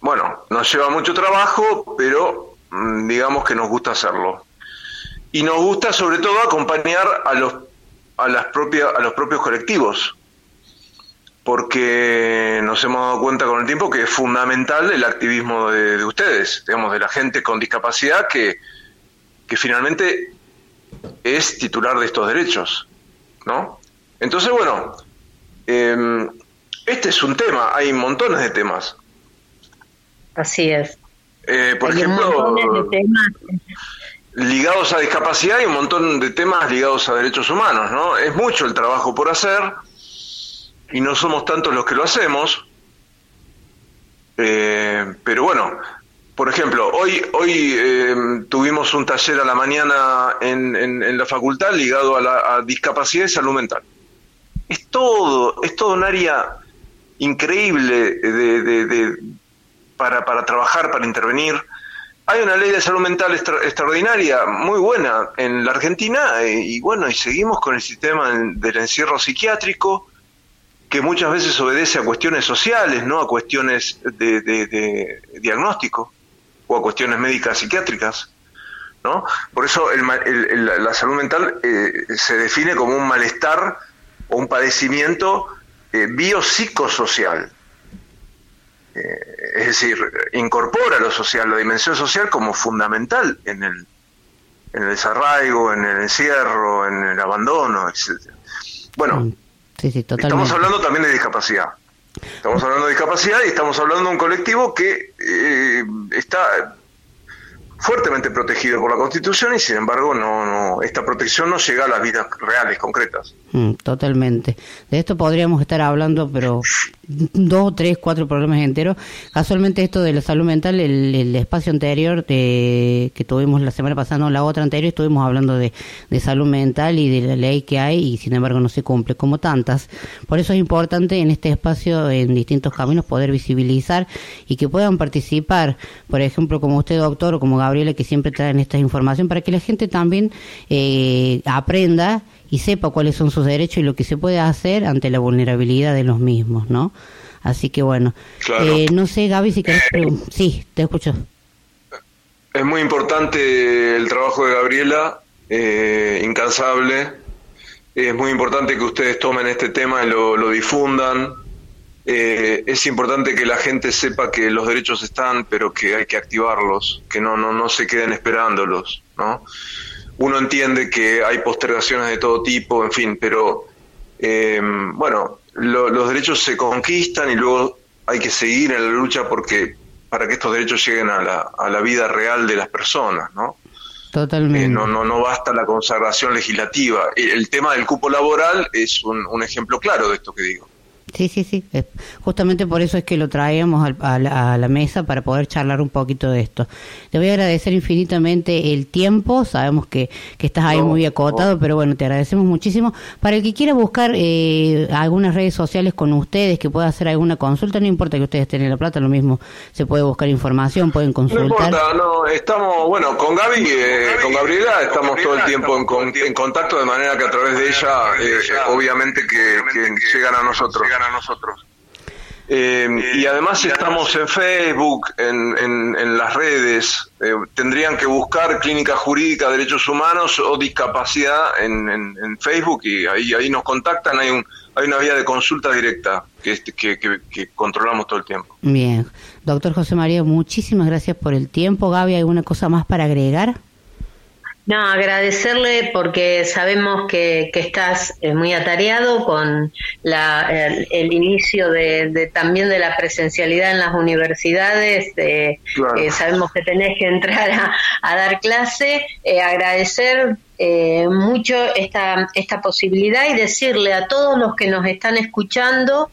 S17: bueno, nos lleva mucho trabajo, pero mm, digamos que nos gusta hacerlo. Y nos gusta sobre todo acompañar a los a las propias a los propios colectivos. porque nos hemos dado cuenta con el tiempo que es fundamental el activismo de, de ustedes, digamos, de la gente con discapacidad que, que finalmente es titular de estos derechos, ¿no? Entonces, bueno, eh, este es un tema, hay montones de temas.
S16: Así es.
S17: Eh, por
S16: Hay
S17: ejemplo,
S16: montón de temas.
S17: ligados a discapacidad y un montón de temas ligados a derechos humanos, ¿no? Es mucho el trabajo por hacer y no somos tantos los que lo hacemos. Eh, pero bueno, por ejemplo, hoy hoy eh, tuvimos un taller a la mañana en, en- en la facultad ligado a la a discapacidad y salud mental. Es todo, es todo un área increíble de, para, para trabajar, para intervenir. Hay una ley de salud mental extra- extraordinaria, muy buena en la Argentina, eh, y bueno, y seguimos con el sistema del encierro psiquiátrico, que muchas veces obedece a cuestiones sociales, no a cuestiones de, de- de diagnóstico o a cuestiones médicas psiquiátricas. ¿no? Por eso el- el- la salud mental eh, se define como un malestar o un padecimiento eh, biopsicosocial. Eh, es decir, incorpora lo social, la dimensión social como fundamental en el, en el desarraigo, en el encierro, en el abandono, etc. Bueno,
S4: Sí, sí, totalmente.
S17: estamos hablando también de discapacidad. Estamos hablando de discapacidad y estamos hablando de un colectivo que eh, está fuertemente protegido por la Constitución y sin embargo no, no esta protección no llega a las vidas reales, concretas.
S4: Mm, totalmente. De esto podríamos estar hablando, pero dos, tres, cuatro programas enteros. Casualmente esto de la salud mental, el, el espacio anterior de, que tuvimos la semana pasada, no, la otra anterior, estuvimos hablando de, de salud mental y de la ley que hay y sin embargo no se cumple como tantas. Por eso es importante en este espacio, en distintos caminos, poder visibilizar y que puedan participar, por ejemplo, como usted, doctor, o como Gabriela, que siempre traen esta información, para que la gente también eh, aprenda y sepa cuáles son sus derechos y lo que se puede hacer ante la vulnerabilidad de los mismos, ¿no? Así que bueno,
S17: Claro.
S4: Eh, no sé, Gaby, si querés pregun- Sí, te escucho.
S17: Es muy importante el trabajo de Gabriela, eh, incansable. Es muy importante que ustedes tomen este tema y lo, lo difundan. Eh, es importante que la gente sepa que los derechos están, pero que hay que activarlos, que no, no, no se queden esperándolos, ¿no? Uno entiende que hay postergaciones de todo tipo, en fin, pero eh, bueno, lo- los derechos se conquistan y luego hay que seguir en la lucha porque para que estos derechos lleguen a la, a la vida real de las personas, ¿no?
S4: Totalmente.
S17: Eh, no, no, no basta la consagración legislativa. El, el tema del cupo laboral es un, un ejemplo claro de esto que digo.
S4: Sí, sí, sí. Justamente por eso es que lo traemos al- a, la, a la mesa para poder charlar un poquito de esto. Te voy a agradecer infinitamente el tiempo. Sabemos que, que estás ahí muy acotado, pero bueno, te agradecemos muchísimo. Para el que quiera buscar eh, algunas redes sociales con ustedes, que pueda hacer alguna consulta, no importa que ustedes estén en La Plata, lo mismo. Se puede buscar información, pueden
S17: No
S4: consultar.
S17: importa, no, estamos, bueno, con Gaby, eh, con Gabriela estamos todo el tiempo en, con- en contacto de manera que a través de ella, eh, obviamente que, que llegan a nosotros. A nosotros. Eh, y además estamos en Facebook, en, en- en las redes, eh, tendrían que buscar Clínica Jurídica Derechos Humanos o Discapacidad en, en- en Facebook y ahí, ahí nos contactan, hay, un, hay una vía de consulta directa que, este- que, que- que controlamos todo el tiempo.
S4: Bien. Doctor José María, muchísimas gracias por el tiempo. Gaby, ¿alguna cosa más para agregar?
S16: No, agradecerle porque sabemos que, que estás eh, muy atareado con la, el, el inicio de, de- también de la presencialidad en las universidades. eh,
S17: Claro.
S16: eh, sabemos que tenés que entrar a, a dar clase. eh, agradecer eh, mucho esta, esta posibilidad y decirle a todos los que nos están escuchando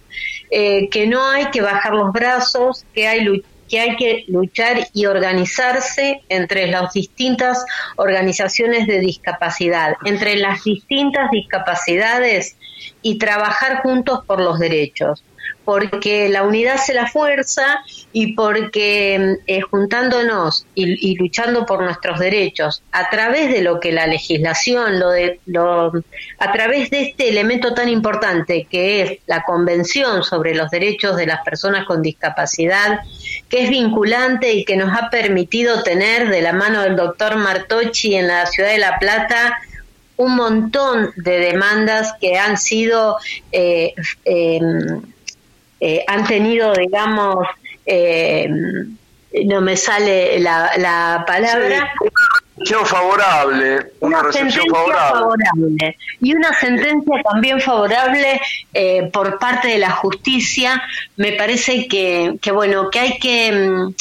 S16: eh, que no hay que bajar los brazos, que hay lu- que hay que luchar y organizarse entre las distintas organizaciones de discapacidad, entre las distintas discapacidades y trabajar juntos por los derechos, porque la unidad se la fuerza y porque eh, juntándonos y, luchando por nuestros derechos a través de lo que la legislación, lo de, lo, a través de este elemento tan importante que es la Convención sobre los Derechos de las Personas con Discapacidad, que es vinculante y que nos ha permitido tener de la mano del doctor Martocci en la ciudad de La Plata un montón de demandas que han sido eh, eh, eh, han tenido, digamos, eh, no me sale la, la palabra.
S17: recepción favorable, una, recepción
S16: sentencia
S17: favorable.
S16: y una sentencia también favorable eh, por parte de la justicia. Me parece que, que bueno, que hay que mm,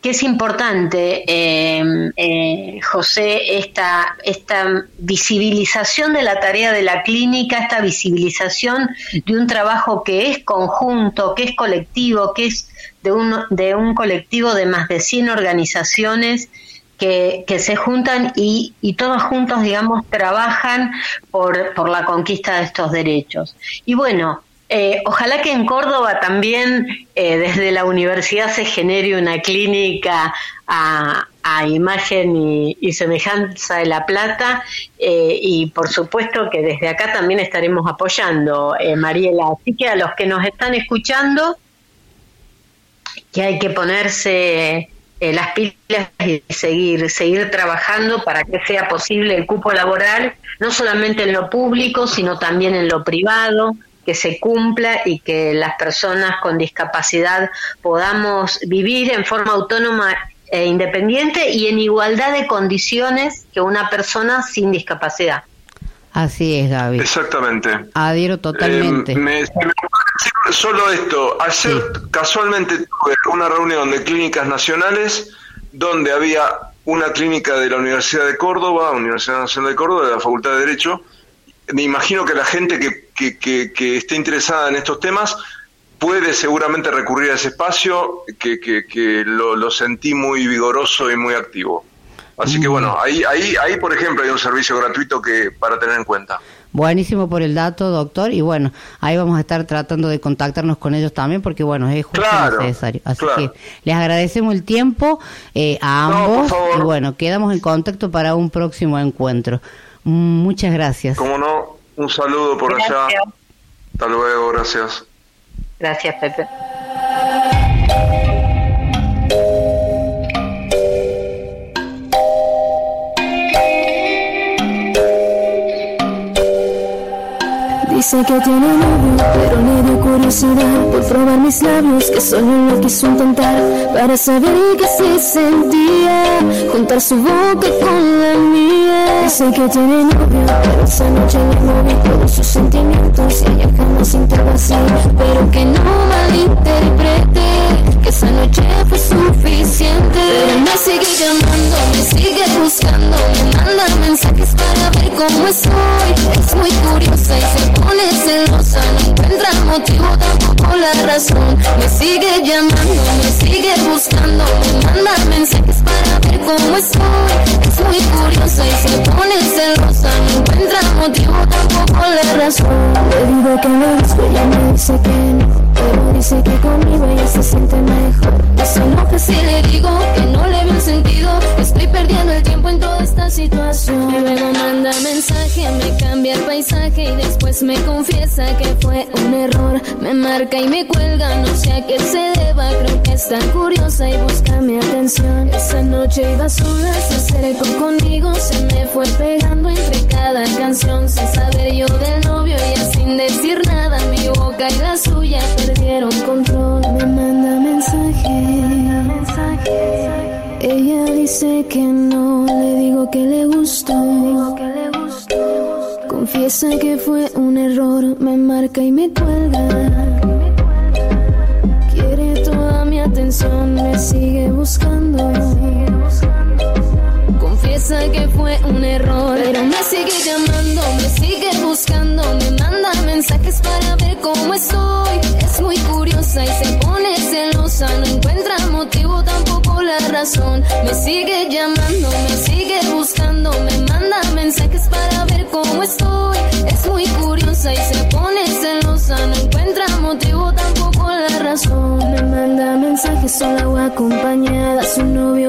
S16: que es importante, eh, eh, José, esta, esta visibilización de la tarea de la clínica, esta visibilización de un trabajo que es conjunto, que es colectivo, que es de un, de un colectivo de más de 100 organizaciones que, que se juntan y, y todos juntos, digamos, trabajan por, por la conquista de estos derechos. Y bueno, eh, ojalá que en Córdoba también eh, desde la universidad se genere una clínica a, imagen y, semejanza de La Plata eh, y por supuesto que desde acá también estaremos apoyando, Mariela. Así que a los que nos están escuchando, que hay que ponerse las pilas y seguir, seguir trabajando para que sea posible el cupo laboral, no solamente en lo público, sino también en lo privado que se cumpla y que las personas con discapacidad podamos vivir en forma autónoma e independiente y en igualdad de condiciones que una persona sin discapacidad.
S4: Así es, Gaby.
S17: Exactamente.
S4: Adhiero totalmente.
S17: Eh, me, me, solo esto, ayer sí. casualmente tuve una reunión de clínicas nacionales donde había una clínica de la Universidad de Córdoba, Universidad Nacional de Córdoba, de la Facultad de Derecho, me imagino que la gente que, que, que, que, esté interesada en estos temas puede seguramente recurrir a ese espacio que, que lo, lo, sentí muy vigoroso y muy activo. Así que bueno, ahí, ahí, ahí por ejemplo hay un servicio gratuito que para tener en cuenta.
S4: Buenísimo por el dato, doctor. Y bueno, ahí vamos a estar tratando de contactarnos con ellos también porque bueno, es justo
S17: claro,
S4: necesario. Así
S17: claro.
S4: que les agradecemos el tiempo eh, a ambos
S17: no,
S4: y bueno, quedamos en contacto para un próximo encuentro. Muchas gracias.
S17: Como no, un saludo por
S16: gracias.
S17: allá. Hasta luego, gracias.
S16: Gracias, Pepe.
S18: Dice que tiene novio, pero le dio curiosidad por probar mis labios, que solo lo quiso intentar para saber que se sentía juntar su boca con la mía. Dice que tiene novio, pero esa noche le moví todos sus sentimientos y ella jamás sintió así, pero que no malinterprete, que esa noche fue suficiente. Pero me sigue llamando, me sigue buscando, me manda mensajes para ver cómo estoy. Es muy curiosa y se pone celosa, no encuentra motivo tampoco la razón. Me sigue llamando, me sigue buscando, me manda mensajes para ver cómo estoy. Es muy curiosa y se pone celosa, no encuentra motivo tampoco la razón. Le digo que me busco, ella me dice que no. Pero dice que conmigo ella se siente mejor. No se enoja si le digo que no le veo sentido. Estoy perdiendo el tiempo en toda esta situación. Y luego manda mensaje, me cambia el paisaje y después me confiesa que fue un error. Me marca y me cuelga, no sé a qué se deba. Creo que está curiosa y busca mi atención. Esa noche iba sola, se acercó conmigo, se me fue pegando entre cada canción. Sin saber yo del novio y sin decir nada, mi boca y la suya perdieron control. Me manda mensaje. Ella dice que no, le digo que le gustó. Confiesa que fue un error, me marca y me cuelga. Quiere toda mi atención, me sigue buscando. Que fue un error, pero me sigue llamando, me sigue buscando, me manda mensajes para ver cómo estoy. Es muy curiosa y se pone celosa, no encuentra motivo tampoco la razón. Me sigue llamando, me sigue buscando, me manda mensajes para ver cómo estoy. Es muy curiosa y se pone celosa, no encuentra motivo tampoco la razón. Me manda mensajes sola o acompañada, su novio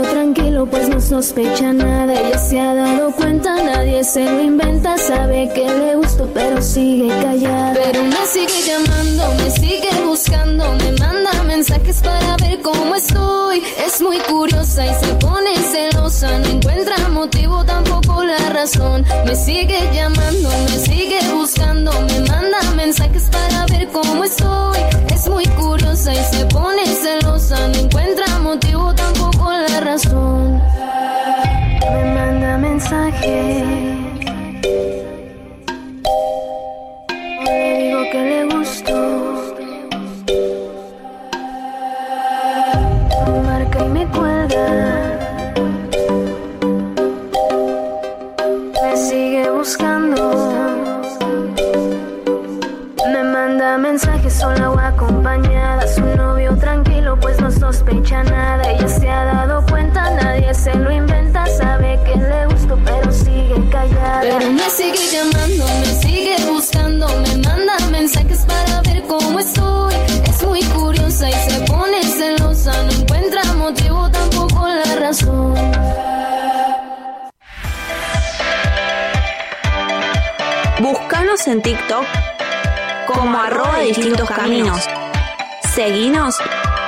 S18: sospecha nada. Ella se ha dado cuenta, nadie se lo inventa, sabe que le gusto pero sigue callada. Pero me sigue llamando, me sigue buscando, me manda mensajes para ver cómo estoy. Es muy curiosa y se pone celosa, no encuentra motivo tampoco la
S8: razón. Me sigue llamando, me sigue buscando, me manda mensajes para ver cómo estoy. Es muy curiosa y se pone celosa, no encuentra motivo tampoco la razón. Me manda mensajes. Le digo que le gustó. Me marca y me cuelga. Me sigue buscando. Me manda mensajes sola o acompañada. Su novio tranquilo, pues no sospecha nada. Ella se ha dado se lo inventa. Sabe que le gustó, pero sigue callada. Pero me sigue llamando, me sigue buscando. Me manda mensajes para ver cómo estoy. Es muy curiosa y se pone celosa. No encuentra motivo, tampoco la razón.
S19: Búscanos en TikTok como arroba distintos caminos. Seguinos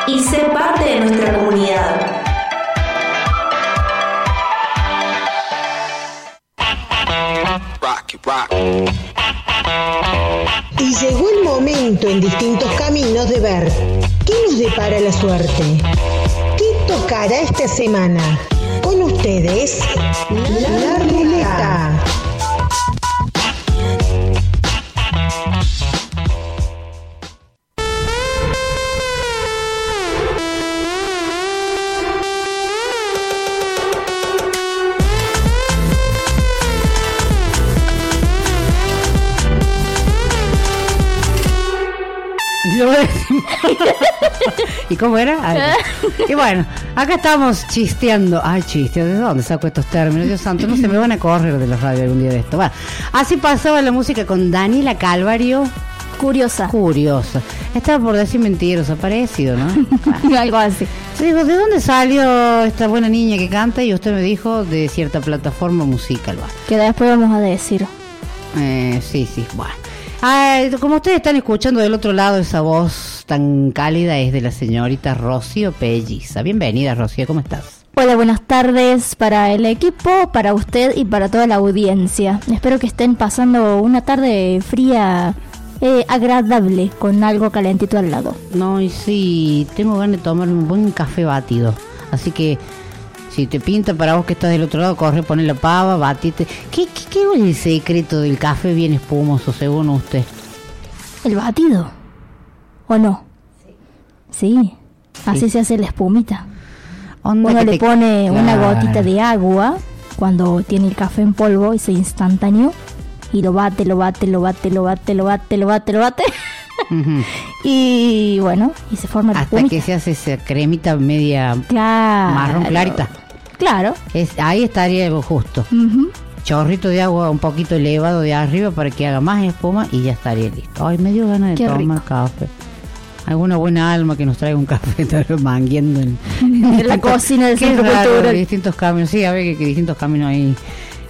S19: y sé parte de nuestra comunidad.
S20: Y llegó el momento en distintos caminos de ver qué nos depara la suerte. ¿Qué tocará esta semana? Con ustedes, la. *laughs*
S4: ¿Y cómo era? Ay, y bueno, acá estamos chisteando. Ay, chiste, ¿de dónde saco estos términos? Dios santo, no se me van a correr de la radio algún día de esto. Bueno, así pasaba la música con Daniela Calvario.
S21: Curiosa.
S4: Curiosa. Estaba por decir mentirosa, parecido, ¿no? *laughs*
S21: Algo así.
S4: Yo digo, ¿de dónde salió esta buena niña que canta? Y usted me dijo de cierta plataforma musical. va.
S21: Que después vamos a decir.
S4: Eh, sí, sí, bueno. Ay, como ustedes están escuchando del otro lado, esa voz tan cálida es de la señorita Rocío Pelliza. Bienvenida, Rocío, ¿cómo estás?
S21: Hola, buenas tardes para el equipo, para usted y para toda la audiencia. Espero que estén pasando una tarde fría, eh, agradable, con algo calentito al lado.
S4: No, y sí, tengo ganas de tomarme un buen café batido. Así que, si te pinta para vos que estás del otro lado, corre, poner la pava, batite. ¿Qué, qué, qué es el secreto del café bien espumoso, según usted?
S21: ¿El batido? ¿O no? Sí. Así se hace la espumita.
S4: Onda
S21: Uno le
S4: te-
S21: pone una gotita de agua cuando tiene el café en polvo, ese instantáneo, y lo bate, lo bate, lo bate, lo bate, lo bate, lo bate, lo bate. *laughs* Y bueno, y se forma
S4: Hasta que se hace esa cremita media
S21: Claro.
S4: marrón clarita.
S21: Claro.
S4: Es, ahí estaría justo. Chorrito de agua un poquito elevado de arriba para que haga más espuma y ya estaría listo. Ay, me dio ganas de
S21: Qué
S4: tomar café. Alguna buena alma que nos traiga un café, *laughs* estar mangueando en,
S21: En la *laughs* cocina del centro cultural.
S4: distintos caminos. Sí, a ver que, que distintos caminos hay.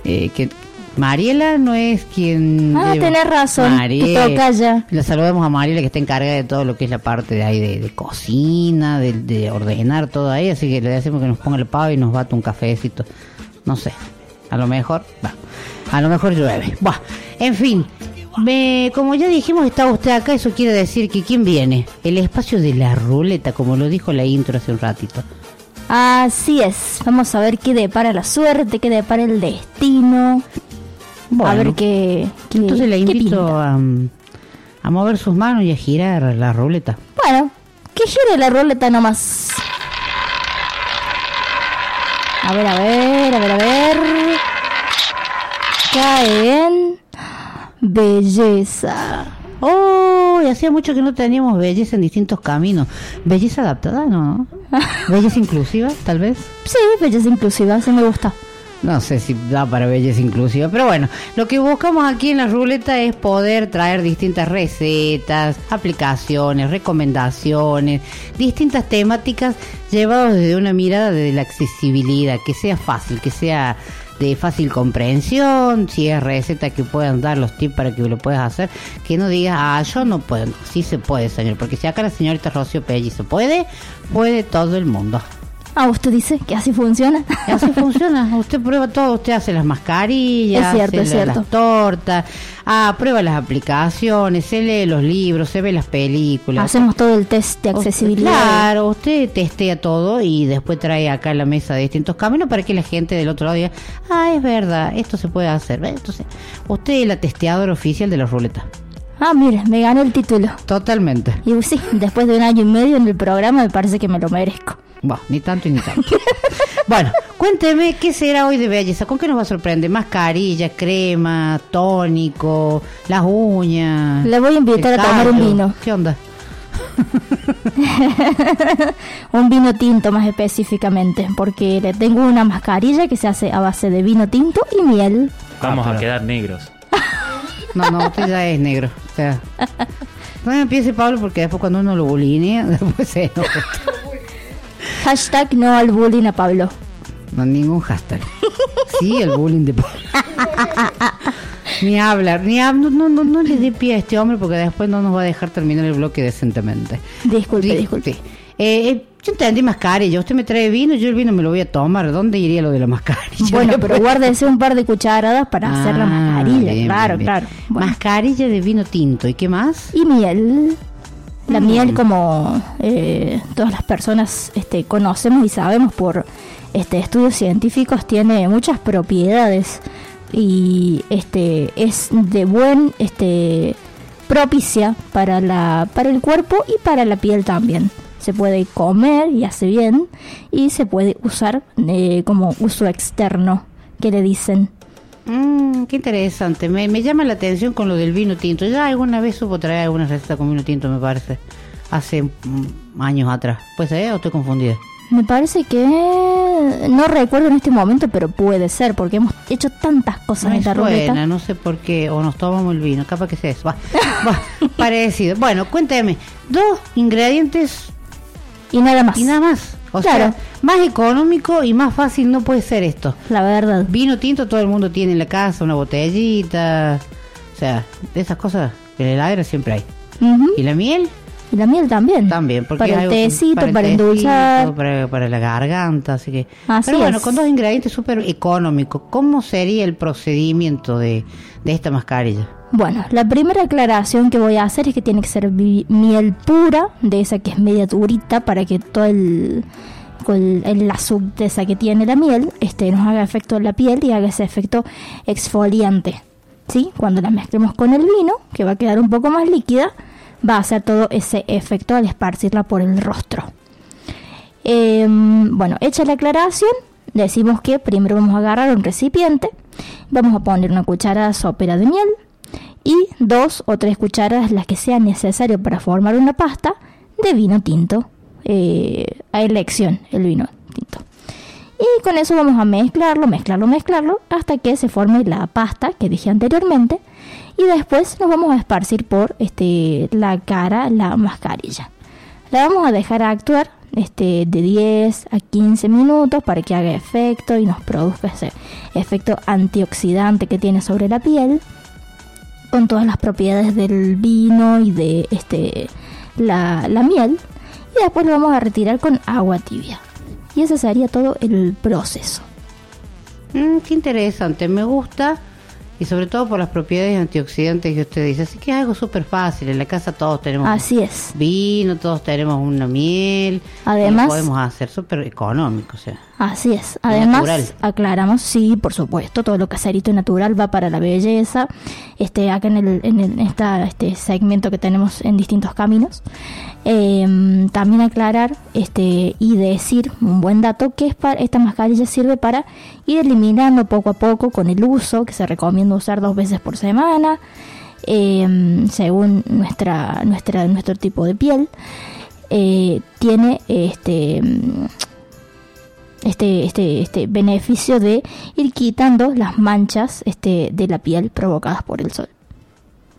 S4: eh, que Mariela no es quien.
S21: Ah,
S4: lleva-
S21: tenés razón,
S4: Mariela.
S21: tu tocaya.
S4: Le saludamos a Mariela que está encargada de todo lo que es la parte de ahí de, de cocina, de, de ordenar todo ahí. Así que le decimos que nos ponga el pavo y nos bate un cafecito. No sé. A lo mejor. va. A lo mejor llueve. Buah. En fin. me- como ya dijimos, está usted acá. Eso quiere decir que ¿quién viene? El espacio de la ruleta, como lo dijo la intro hace un ratito.
S21: Así es. Vamos a ver qué depara la suerte, qué depara el destino. A ver qué. qué-
S4: Entonces le invito a, a mover sus manos y a girar la ruleta.
S21: Bueno, que gire la ruleta nomás. A ver, a ver, a ver, a ver. Cae en. Belleza.
S4: Oh, y hacía mucho que no teníamos belleza en distintos caminos. Belleza adaptada, ¿no? *laughs* Belleza inclusiva, tal vez.
S21: Sí, belleza inclusiva, sí me gusta.
S4: No sé si da para belleza inclusiva, pero bueno, lo que buscamos aquí en la ruleta es poder traer distintas recetas, aplicaciones, recomendaciones, distintas temáticas llevados desde una mirada de la accesibilidad, que sea fácil, que sea de fácil comprensión, si es receta que puedan dar los tips para que lo puedas hacer, que no digas, ah, yo no puedo, sí se puede, señor, porque si acá la señorita Rocío Pelli se puede, puede todo el mundo.
S21: Ah, usted dice que así funciona. *laughs*
S4: Así funciona. Usted prueba todo. Usted hace las mascarillas,
S21: Es cierto,
S4: hace
S21: es
S4: la-
S21: cierto.
S4: las tortas, ah, prueba las aplicaciones, se lee los libros, se ve las películas.
S21: Hacemos todo el test de accesibilidad.
S4: Claro, usted testea todo y después trae acá a la mesa de distintos caminos para que la gente del otro lado diga, ah, es verdad, esto se puede hacer. Entonces, usted es la testeadora oficial de la ruleta.
S21: Ah, mire, me gané el título.
S4: Totalmente.
S21: Y sí, después de un año y medio en el programa me parece que me lo merezco.
S4: Bueno, ni tanto y ni tanto. *laughs* bueno, cuénteme qué será hoy de belleza. ¿Con qué nos va a sorprender? Mascarilla, crema, tónico, las uñas.
S21: Le voy a invitar a tomar un vino.
S4: ¿Qué onda? *laughs*
S21: un vino tinto más específicamente, porque le tengo una mascarilla que se hace a base de vino tinto y miel.
S7: Vamos
S4: Ah,
S7: a quedar negros. *laughs*
S4: No, no, usted ya es negro. O sea, no me empiece Pablo porque después cuando uno lo bulinea, después se enoja.
S21: Hashtag no al bullying a Pablo.
S4: No, ningún hashtag. Sí, el bullying de Pablo. *laughs* Ni hablar, ni hab- no, no, no, no le dé pie a este hombre porque después no nos va a dejar terminar el bloque decentemente.
S21: Disculpe,
S4: Sí,
S21: disculpe.
S4: Eh, eh, yo entendí mascarilla, usted me trae vino, yo el vino me lo voy a tomar. ¿Dónde iría lo de la mascarilla?
S21: Bueno, *laughs* pero guárdese un par de cucharadas para hacer la
S4: Ah,
S21: mascarilla.
S4: bien,
S21: claro,
S4: bien,
S21: claro.
S4: bien. Mascarilla de vino tinto, ¿y qué más?
S21: Y miel. La
S4: Mm.
S21: miel, como eh, todas las personas este, conocemos y sabemos por este, estudios científicos, tiene muchas propiedades y este es de buen este propicia para la para el cuerpo y para la piel también. Se puede comer y hace bien y se puede usar eh, como uso externo, que le dicen.
S4: Mm, qué interesante, me, me llama la atención con lo del vino tinto. Ya alguna vez supo traer alguna receta con vino tinto, me parece. Hace mm, años atrás. Pues, ¿eh? ¿O estoy confundida?
S21: Me parece que no recuerdo en este momento, pero puede ser, porque hemos hecho tantas cosas
S4: No
S21: en
S4: es
S21: la ruleta.
S4: no sé por qué, o nos tomamos el vino, capaz que sea eso. Va, va, *laughs* parecido. Bueno, cuénteme, dos ingredientes
S21: y nada más.
S4: Y nada más. O
S21: Claro.
S4: sea, más económico y más fácil no puede ser esto.
S21: La verdad.
S4: Vino tinto todo el mundo tiene en la casa, una botellita. O sea, de esas cosas en la heladera siempre hay. ¿Y la miel?
S21: Y la miel también.
S4: También, porque
S21: Para el tecito, para,
S4: el tecito,
S21: endulzar.
S4: Para, para la garganta, así que...
S21: Así
S4: Pero bueno,
S21: es.
S4: con dos ingredientes súper económicos, ¿cómo sería el procedimiento de, de esta mascarilla?
S21: Bueno, la primera aclaración que voy a hacer es que tiene que ser miel pura, de esa que es media durita, para que todo el, el, la subtesa que tiene la miel este, nos haga efecto en la piel y haga ese efecto exfoliante. ¿Sí? Cuando la mezclemos con el vino, que va a quedar un poco más líquida, va a hacer todo ese efecto al esparcirla por el rostro. Em, bueno, hecha la aclaración, decimos que primero vamos a agarrar un recipiente, vamos a poner una cucharada sopera de miel y dos o tres cucharadas, las que sean necesarias para formar una pasta, de vino tinto, eh, a elección el vino tinto. Y con eso vamos a mezclarlo, mezclarlo, mezclarlo, hasta que se forme la pasta que dije anteriormente. Y después nos vamos a esparcir por este, la cara, la mascarilla. La vamos a dejar actuar este, de 10 a 15 minutos para que haga efecto y nos produzca ese efecto antioxidante que tiene sobre la piel con todas las propiedades del vino y de este la, la miel. Y después lo vamos a retirar con agua tibia. Y ese sería todo el proceso.
S4: Mm, qué interesante, me gusta y sobre todo por las propiedades antioxidantes que usted dice. Así que es algo súper fácil. En la casa todos tenemos
S21: Así es.
S4: vino, todos tenemos una miel.
S21: Además-
S4: lo podemos hacer súper económico, o sea.
S21: Así es. Además,
S4: natural.
S21: aclaramos, sí, por supuesto, todo lo caserito y natural va para la belleza. Este, acá en, el, en el- esta, este segmento que tenemos en distintos caminos. Eh, también aclarar este, y decir un buen dato que es para, esta mascarilla sirve para ir eliminando poco a poco con el uso, que se recomienda usar dos veces por semana, eh, según nuestra, nuestra, nuestro tipo de piel. Eh, tiene este este, este, este beneficio de ir quitando las manchas este, de la piel provocadas por el sol.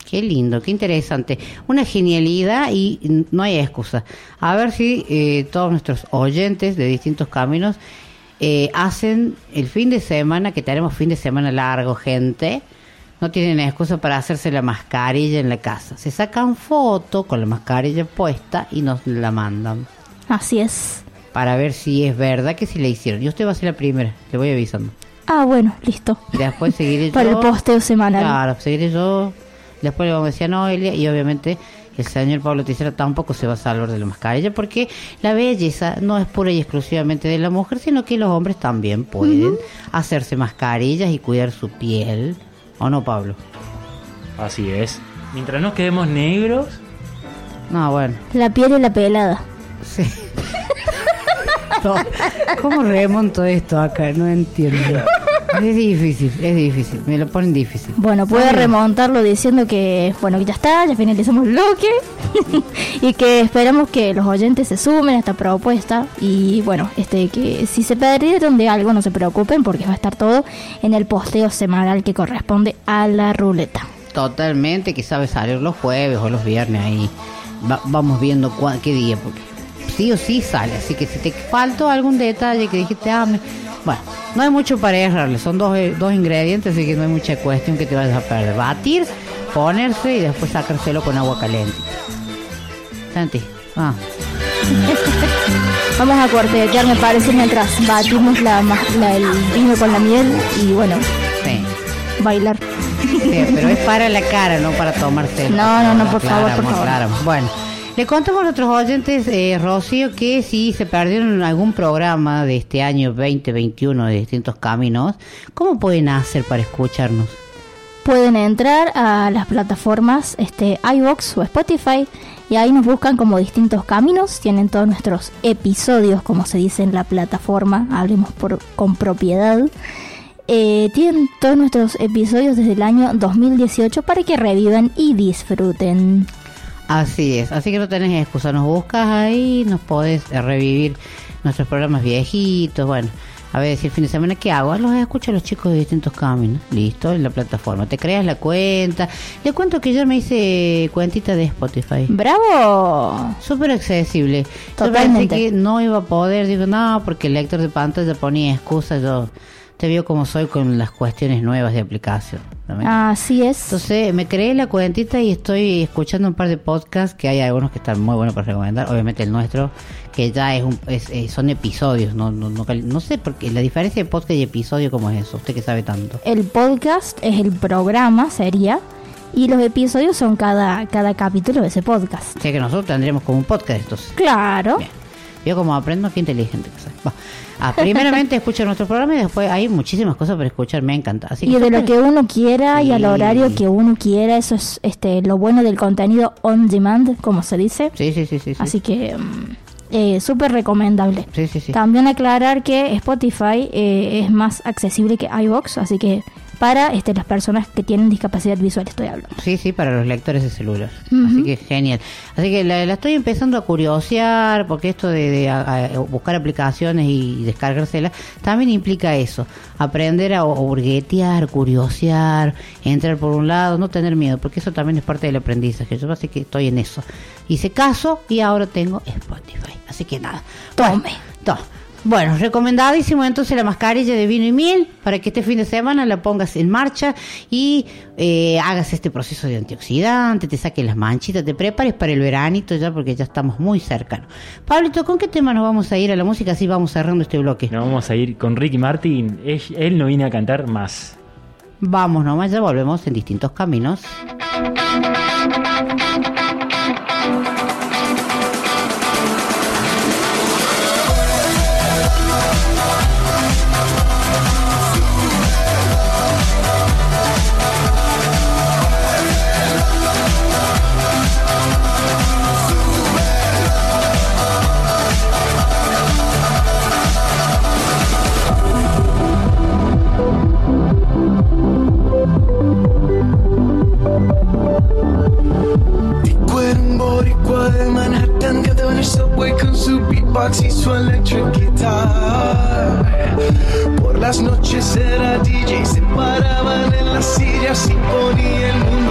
S4: Qué lindo, qué interesante. Una genialidad y no hay excusa. A ver si eh, todos nuestros oyentes de distintos caminos eh, hacen el fin de semana, que tenemos fin de semana largo, gente. No tienen excusa para hacerse la mascarilla en la casa. Se sacan foto con la mascarilla puesta y nos la mandan.
S21: Así es.
S4: para ver si es verdad que sí le hicieron. Y usted va a ser la primera, le voy avisando.
S21: Ah, bueno, listo.
S4: Después seguiré yo. *laughs*
S21: Para el posteo semanal.
S4: Claro, seguiré yo. Después le vamos a decir a Noelia y obviamente el señor Pablo Ticera tampoco se va a salvar de la mascarilla porque la belleza no es pura y exclusivamente de la mujer, sino que los hombres también pueden hacerse mascarillas y cuidar su piel. ¿O no, Pablo?
S7: Así es. Mientras no quedemos negros,
S4: No, bueno.
S21: La piel y la pelada.
S4: Sí. *laughs* No, ¿Cómo remonto esto acá? No entiendo. Es difícil, es difícil. Me lo ponen difícil.
S21: Bueno, puede remontarlo diciendo que, bueno, que ya está, ya finalizamos el bloque *laughs* y que esperamos que los oyentes se sumen a esta propuesta y, bueno, este que si se perdieron de algo no se preocupen porque va a estar todo en el posteo semanal que corresponde a la ruleta.
S4: Totalmente, que sabe salir los jueves o los viernes ahí. Va- vamos viendo cua- qué día, porque sí o sí sale. Así que si te faltó algún detalle que dijiste, ah, me- no hay mucho para errarle. Son dos, eh, dos ingredientes, así que no hay mucha cuestión que te vayas a perder. Batir, ponerse y después sacárselo con agua caliente. Santi, ah, *laughs*
S21: Vamos a cuartetear, me parece, mientras batimos la, la- el vino con la miel y, bueno,
S4: sí.
S21: bailar.
S4: Sí, pero es para la cara, no para tomarse.
S21: No, no, no, por favor, por favor.
S4: Bueno, le contamos a nuestros oyentes, eh, Rocío, que si se perdieron algún programa de este año 2021 de distintos caminos, ¿cómo pueden hacer para escucharnos?
S21: Pueden entrar a las plataformas este, iVox o Spotify y ahí nos buscan como distintos caminos. Tienen todos nuestros episodios, como se dice en la plataforma, hablemos por, con propiedad. Eh, tienen todos nuestros episodios desde el año 2018 para que revivan y disfruten.
S4: Así es, así que no tenés excusa, nos buscas ahí, nos podés revivir nuestros programas viejitos, bueno, a ver si el fin de semana, ¿qué hago? Los escucho a los chicos de distintos caminos, listo, en la plataforma, te creas la cuenta, le cuento que yo me hice cuentita de Spotify.
S21: ¡Bravo!
S4: Súper accesible. Yo
S21: Totalmente.
S4: pensé que no iba a poder, digo, no, porque el lector de pantalla ponía excusas, yo te veo como soy con las cuestiones nuevas de aplicación.
S21: Así es.
S4: Entonces me creé la cuentita y estoy escuchando un par de podcasts que hay algunos que están muy buenos para recomendar. Obviamente el nuestro, que ya es, un, es- eh, son episodios. No, no, no, no sé porque la diferencia de podcast y episodio, ¿cómo es eso? Usted que sabe tanto.
S21: El podcast es el programa, sería, y los episodios son cada, cada capítulo de ese podcast.
S4: O sea que nosotros tendremos como un podcast entonces.
S21: Claro.
S4: Yo como aprendo, qué inteligente que soy. Va. Ah, primeramente escucho nuestro programa y después hay muchísimas cosas para escuchar, me encanta. Así que
S21: y de lo que uno quiera y al horario que uno quiera, eso es este lo bueno del contenido on demand, como se dice.
S4: Sí, sí, sí, sí. sí.
S21: Así que mm, eh, súper recomendable.
S4: Sí, sí, sí.
S21: También aclarar que Spotify eh, es más accesible que iVoox, así que para este, las personas que tienen discapacidad visual estoy hablando.
S4: Sí, sí, para los lectores de celular.
S21: Ujú.
S4: Así que genial. Así que la, la estoy empezando a curiosear, porque esto de, de, a- a buscar aplicaciones y descargárselas también implica eso. Aprender a burguetear, curiosear, entrar por un lado, no tener miedo, porque eso también es parte del aprendizaje. Yo así que estoy en eso. Hice caso y ahora tengo Spotify. Así que nada. Tome. Bueno, recomendadísimo entonces la mascarilla de vino y miel para que este fin de semana la pongas en marcha y eh, hagas este proceso de antioxidante, te saques las manchitas, te prepares para el veranito ya porque ya estamos muy cercanos. Pablito, ¿con qué tema nos vamos a ir a la música? Así vamos cerrando este bloque.
S7: nos vamos a ir con Ricky Martin. Él, él no viene a cantar más.
S4: Vamos nomás, ya volvemos en distintos caminos.
S3: Su beatbox y su electric guitar. Por las noches era DJ, se paraban en las sillas y ponía el mundo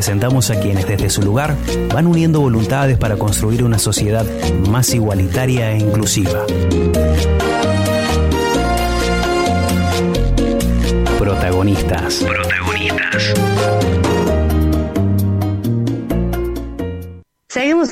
S22: presentamos a quienes desde su lugar van uniendo voluntades para construir una sociedad más igualitaria e inclusiva. Protagonistas. Protagonistas.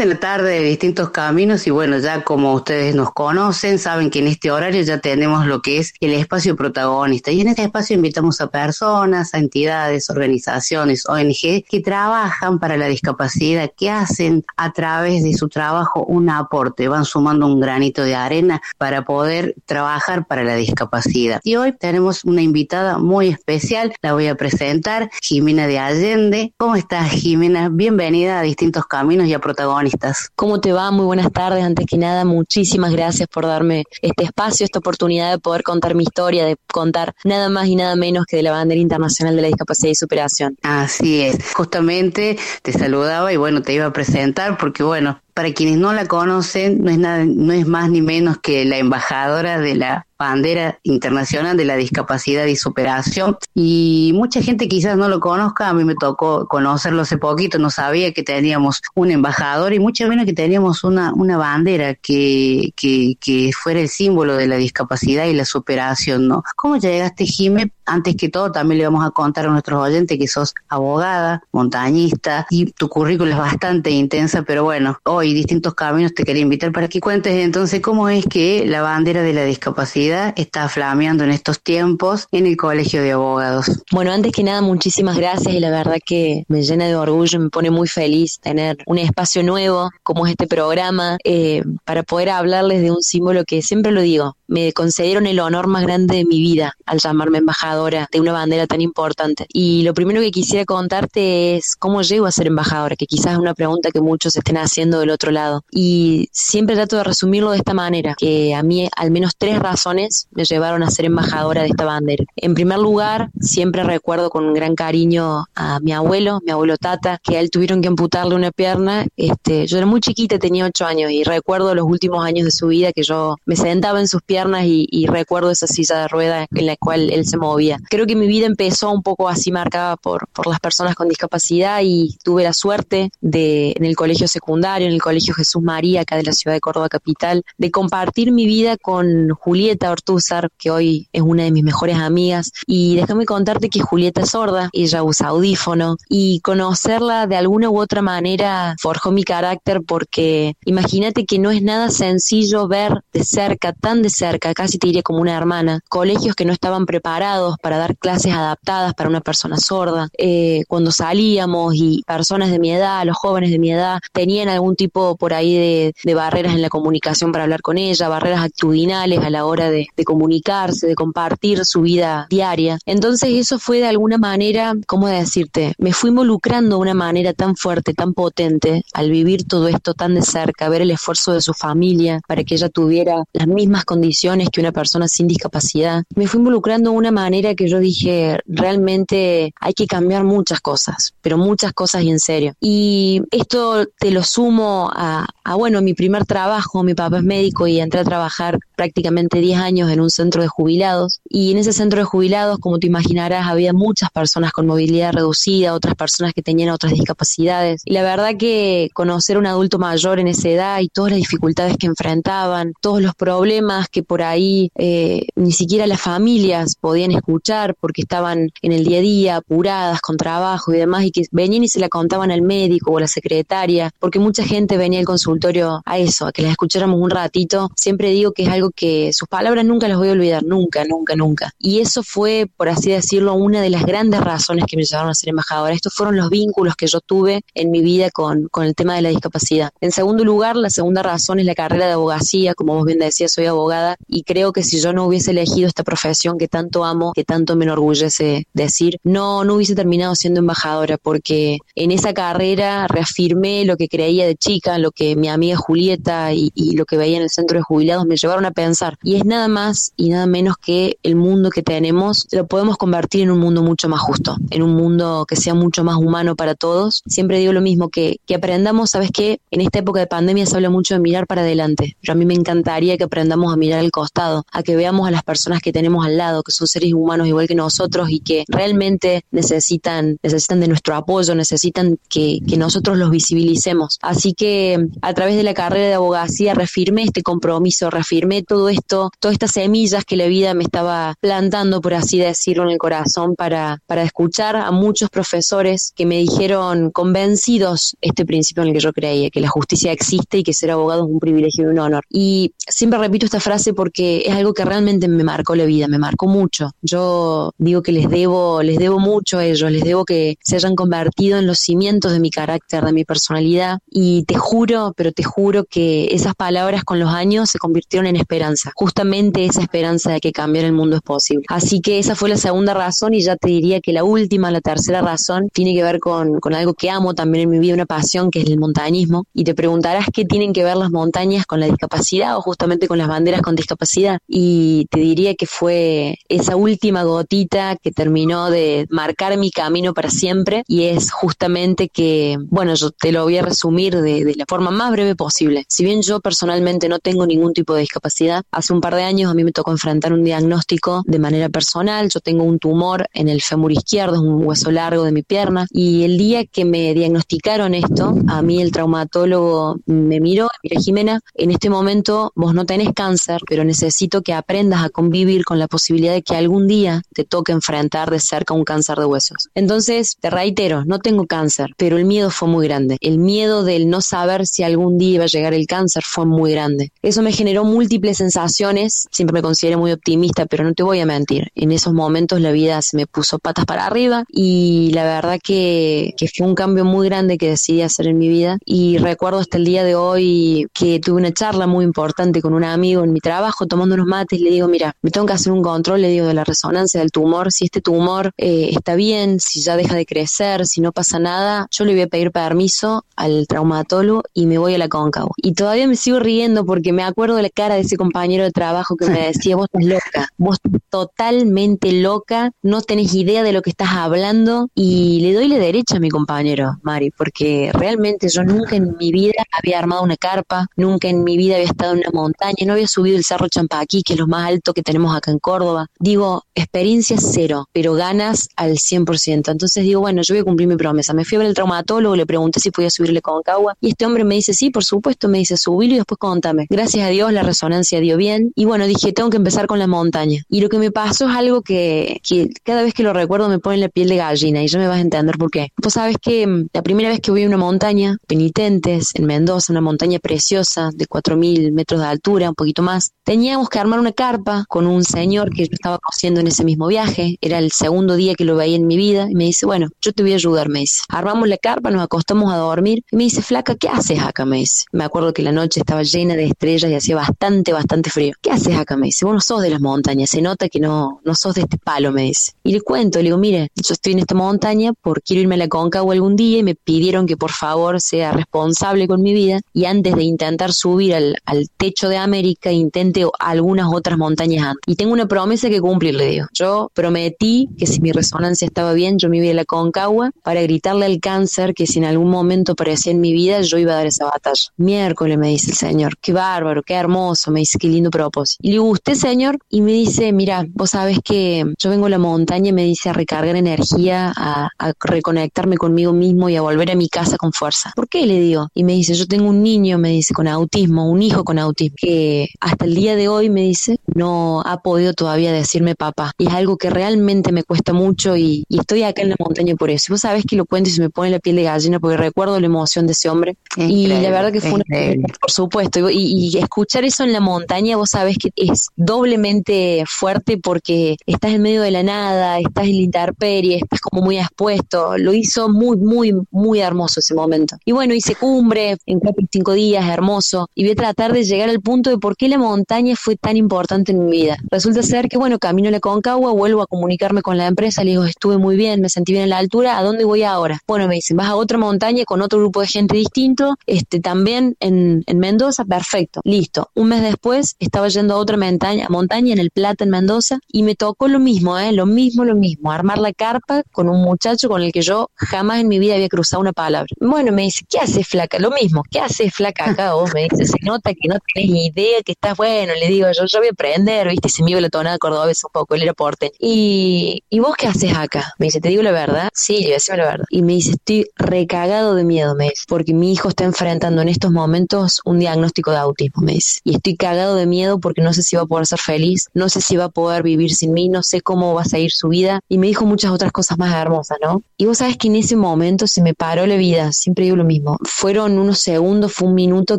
S4: En la tarde de distintos caminos y bueno, ya como ustedes nos conocen, saben que en este horario ya tenemos lo que es el espacio protagonista y en este espacio invitamos a personas, a entidades, organizaciones, ONG que trabajan para la discapacidad, que hacen a través de su trabajo un aporte, van sumando un granito de arena para poder trabajar para la discapacidad. Y hoy tenemos una invitada muy especial, la voy a presentar, Jimena de Allende. ¿Cómo estás, Jimena? Bienvenida a Distintos Caminos y a Protagonistas.
S23: ¿Cómo te va? Muy buenas tardes. Antes que nada, muchísimas gracias por darme este espacio, esta oportunidad de poder contar mi historia, de contar nada más y nada menos que de la bandera internacional de la discapacidad y superación.
S4: Así es, justamente te saludaba y bueno, te iba a presentar porque bueno, para quienes no la conocen, no es nada, no es más ni menos que la embajadora de la bandera internacional de la discapacidad y superación. Y mucha gente quizás no lo conozca, a mí me tocó conocerlo hace poquito, no sabía que teníamos un embajador y mucho menos que teníamos una, una bandera que, que, fuera el símbolo de la discapacidad y la superación, ¿no? ¿Cómo llegaste, Jime? Antes que todo, también le vamos a contar a nuestros oyentes que sos abogada, montañista y tu currículum es bastante intensa, pero bueno, hoy distintos caminos te quería invitar para que cuentes entonces cómo es que la bandera de la discapacidad está flameando en estos tiempos en el Colegio de Abogados.
S23: Bueno, antes que nada, muchísimas gracias y la verdad que me llena de orgullo, me pone muy feliz tener un espacio nuevo como es este programa eh, para poder hablarles de un símbolo que siempre lo digo, me concedieron el honor más grande de mi vida al llamarme de una bandera tan importante. Y lo primero que quisiera contarte es cómo llego a ser embajadora, que quizás es una pregunta que muchos estén haciendo del otro lado. Y siempre trato de resumirlo de esta manera, que a mí al menos tres razones me llevaron a ser embajadora de esta bandera. En primer lugar, siempre recuerdo con un gran cariño a mi abuelo, mi abuelo Tata, que a él tuvieron que amputarle una pierna. Este, yo era muy chiquita, tenía ocho años y recuerdo los últimos años de su vida que yo me sentaba en sus piernas y, y recuerdo esa silla de ruedas en la cual él se movía. Creo que mi vida empezó un poco así marcada por, por las personas con discapacidad y tuve la suerte de en el colegio secundario, en el colegio Jesús María, acá de la ciudad de Córdoba capital, de compartir mi vida con Julieta Ortúzar, que hoy es una de mis mejores amigas. Y déjame contarte que Julieta es sorda, ella usa audífono y conocerla de alguna u otra manera forjó mi carácter porque imagínate que no es nada sencillo ver de cerca, tan de cerca, casi te diría como una hermana, colegios que no estaban preparados para dar clases adaptadas para una persona sorda. Eh, cuando salíamos y personas de mi edad, los jóvenes de mi edad, tenían algún tipo por ahí de, barreras en la comunicación para hablar con ella, barreras actitudinales a la hora de, de comunicarse, de compartir su vida diaria. Entonces eso fue de alguna manera, ¿cómo decirte? Me fui involucrando de una manera tan fuerte, tan potente, al vivir todo esto tan de cerca, ver el esfuerzo de su familia para que ella tuviera las mismas condiciones que una persona sin discapacidad. Me fui involucrando de una manera que yo dije, realmente hay que cambiar muchas cosas, pero muchas cosas y en serio. Y esto te lo sumo a, a bueno, mi primer trabajo, mi papá es médico y entré a trabajar prácticamente 10 años en un centro de jubilados. Y en ese centro de jubilados, como te imaginarás, había muchas personas con movilidad reducida, otras personas que tenían otras discapacidades. Y la verdad que conocer a un adulto mayor en esa edad y todas las dificultades que enfrentaban, todos los problemas que por ahí eh, ni siquiera las familias podían escuchar porque estaban en el día a día apuradas con trabajo y demás y que venían y se la contaban al médico o a la secretaria, porque mucha gente venía al consultorio a eso, a que las escucháramos un ratito. Siempre digo que es algo que sus palabras nunca las voy a olvidar, nunca, nunca, nunca. Y eso fue, por así decirlo, una de las grandes razones que me llevaron a ser embajadora. Estos fueron los vínculos que yo tuve en mi vida con, con el tema de la discapacidad. En segundo lugar, la segunda razón es la carrera de abogacía. Como vos bien decías, soy abogada y creo que si yo no hubiese elegido esta profesión que tanto amo, que tanto me enorgullece decir, no, no hubiese terminado siendo embajadora porque en esa carrera reafirmé lo que creía de chica, lo que mi amiga Julieta y, y lo que veía en el centro de jubilados me llevaron a pensar. Y es nada más y nada menos que el mundo que tenemos lo podemos convertir en un mundo mucho más justo, en un mundo que sea mucho más humano para todos. Siempre digo lo mismo, que, que aprendamos, ¿sabes qué? En esta época de pandemia se habla mucho de mirar para adelante, pero a mí me encantaría que aprendamos a mirar al costado, a que veamos a las personas que tenemos al lado, que son seres humanos igual que nosotros y que realmente necesitan, necesitan de nuestro apoyo, necesitan que, que nosotros los visibilicemos. Así que a través de la carrera de abogacía reafirmé este compromiso, reafirmé todo esto, todas estas semillas que la vida me estaba plantando, por así decirlo, en el corazón para, para escuchar a muchos profesores que me dijeron convencidos este principio en el que yo creía, que la justicia existe y que ser abogado es un privilegio y un honor. Y siempre repito esta frase porque es algo que realmente me marcó la vida, me marcó mucho. Yo digo que les debo, les debo mucho a ellos, les debo que se hayan convertido en los cimientos de mi carácter, de mi personalidad y te juro, pero te juro que esas palabras con los años se convirtieron en esperanza, justamente esa esperanza de que cambiar el mundo es posible. Así que esa fue la segunda razón y ya te diría que la última, la tercera razón, tiene que ver con, con algo que amo también en mi vida, una pasión que es el montañismo. Y te preguntarás qué tienen que ver las montañas con la discapacidad o justamente con las banderas con discapacidad. Y te diría que fue esa última gotita que terminó de marcar mi camino para siempre y es justamente que, bueno, yo te lo voy a resumir de, de la forma más breve posible. Si bien yo personalmente no tengo ningún tipo de discapacidad, hace un par de años a mí me tocó enfrentar un diagnóstico de manera personal. Yo tengo un tumor en el fémur izquierdo, es un hueso largo de mi pierna. Y el día que me diagnosticaron esto, a mí el traumatólogo me miró, mira Jimena, en este momento vos no tenés cáncer, pero necesito que aprendas a convivir con la posibilidad de que algún día te toque enfrentar de cerca un cáncer de huesos. Entonces, te reitero, no tengo cáncer, pero el miedo fue muy grande. El miedo del no saber si algún día iba a llegar el cáncer fue muy grande. Eso me generó múltiples sensaciones, siempre me consideré muy optimista, pero no te voy a mentir, en esos momentos la vida se me puso patas para arriba y la verdad que, que fue un cambio muy grande que decidí hacer en mi vida y recuerdo hasta el día de hoy que tuve una charla muy importante con un amigo en mi trabajo tomando unos mates le digo, mira, me tengo que hacer un control, le digo, de la resonancia del tumor, si este tumor eh, está bien, si ya deja de crecer, si no pasa nada, yo le voy a pedir permiso al traumatólogo y me voy a la cóncavo. Y todavía me sigo riendo porque me acuerdo de la cara de ese compañero de trabajo que me decía, vos estás loca, vos estás totalmente loca, no tenés idea de lo que estás hablando y le doy la derecha a mi compañero, Mari, porque realmente yo nunca en mi vida había armado una carpa, nunca en mi vida había estado en una montaña, no había subido el Cerro Champaquí, que es lo más alto que tenemos acá en Córdoba. Digo, experiencia cero, pero ganas al 100%. Entonces digo, bueno, yo voy a cumplir mi promesa. Me fui a ver el traumatólogo, le pregunté si podía subirle con Concagua y este hombre me dice, sí, por supuesto, me dice, subilo y después contame. Gracias a Dios la resonancia dio bien y bueno, dije, tengo que empezar con la montaña. Y lo que me pasó es algo que, que cada vez que lo recuerdo me pone la piel de gallina y ya me vas a entender por qué. Pues sabes que mm, la primera vez que voy a una montaña, Penitentes, en Mendoza, una montaña preciosa de 4.000 metros de altura, un poquito más, teníamos que armar una carpa con un señor que yo estaba cosiendo en ese mismo viaje, era el segundo día que lo veía en mi vida, y me dice, bueno, yo te voy a ayudar, me dice. Armamos la carpa, nos acostamos a dormir, y me dice, flaca, ¿qué haces acá? Me dice. Me acuerdo que la noche estaba llena de estrellas y hacía bastante, bastante frío. ¿Qué haces acá? Me dice, vos no sos de las montañas, se nota que no, no sos de este palo, me dice. Y le cuento, le digo, mire, yo estoy en esta montaña porque quiero irme a la Concagua algún día y me pidieron que por favor sea responsable con mi vida y antes de intentar subir al, al techo de América intente algunas otras montañas antes. Y tengo una promesa que cumplir, le digo. Yo prometí que si mi resonancia estaba bien, yo me iba a la Concagua para gritarle al cáncer que si en algún momento aparecía en mi vida, yo iba a dar esa batalla. Miércoles me dice el señor, qué bárbaro, qué hermoso, me dice, qué lindo propósito. Y le digo, ¿usted señor? Y me dice, mira, vos sabes que yo vengo a la montaña, me dice, a recargar energía, a, a reconectarme conmigo mismo y a volver a mi casa con fuerza. ¿Por qué? Le digo. Y me dice, yo tengo un niño, me dice, con autismo, un hijo con autismo, que hasta el día de hoy, me dice, no ha podido todavía decirme papá. Y es algo que realmente me cuesta mucho y, y estoy acá en la montaña por eso. Y vos sabés que lo cuento y se me pone la piel de gallina porque recuerdo la emoción de ese hombre. y la verdad que fue una, por supuesto. Y, y escuchar eso en la montaña, vos sabés que es doblemente fuerte porque estás en medio de la nada, estás en la intemperie, estás como muy expuesto. Lo hizo muy, muy, muy hermoso ese momento. Y bueno, hice cumbre en cuatro cinco días, hermoso. Y voy a tratar de llegar al punto de por qué la montaña fue tan importante en mi vida. Resulta ser que, bueno, camino a la Concagua, vuelvo a comunicarme con la empresa, le digo, estuve muy bien, me sentí bien en la altura, ¿a dónde voy ahora? Bueno, me dicen, vas a otra montaña con otro grupo de gente distinto, este, también en Mendoza, perfecto, listo. Un mes después estaba yendo a otra montaña, montaña en El Plata, en Mendoza, y me tocó lo mismo, ¿eh? lo mismo, lo mismo, armar la carpa con un muchacho con el que yo jamás en mi vida había cruzado una palabra. Bueno, me dice, ¿qué haces flaca? Lo mismo, ¿qué haces flaca acá vos? Me dice, se nota que no tenés ni idea, que estás bueno, le digo, yo, yo voy a aprender, viste, se me iba la tonada cordobesa un poco, él era. Y, ¿y vos qué haces acá? Me dice, ¿te digo la verdad? Sí, le digo, la verdad. Y me dice, estoy recagado de miedo, me dice, porque mi hijo está enfrentando en estos momentos un diagnóstico de autismo, me dice. Y estoy cagado de miedo porque no sé si va a poder ser feliz, no sé si va a poder vivir sin mí, no sé cómo va a seguir su vida. Y me dijo muchas otras cosas más hermosas, ¿no? Y vos sabes que en ese momento se me paró la vida, siempre digo lo mismo. Fueron unos segundos, fue un minuto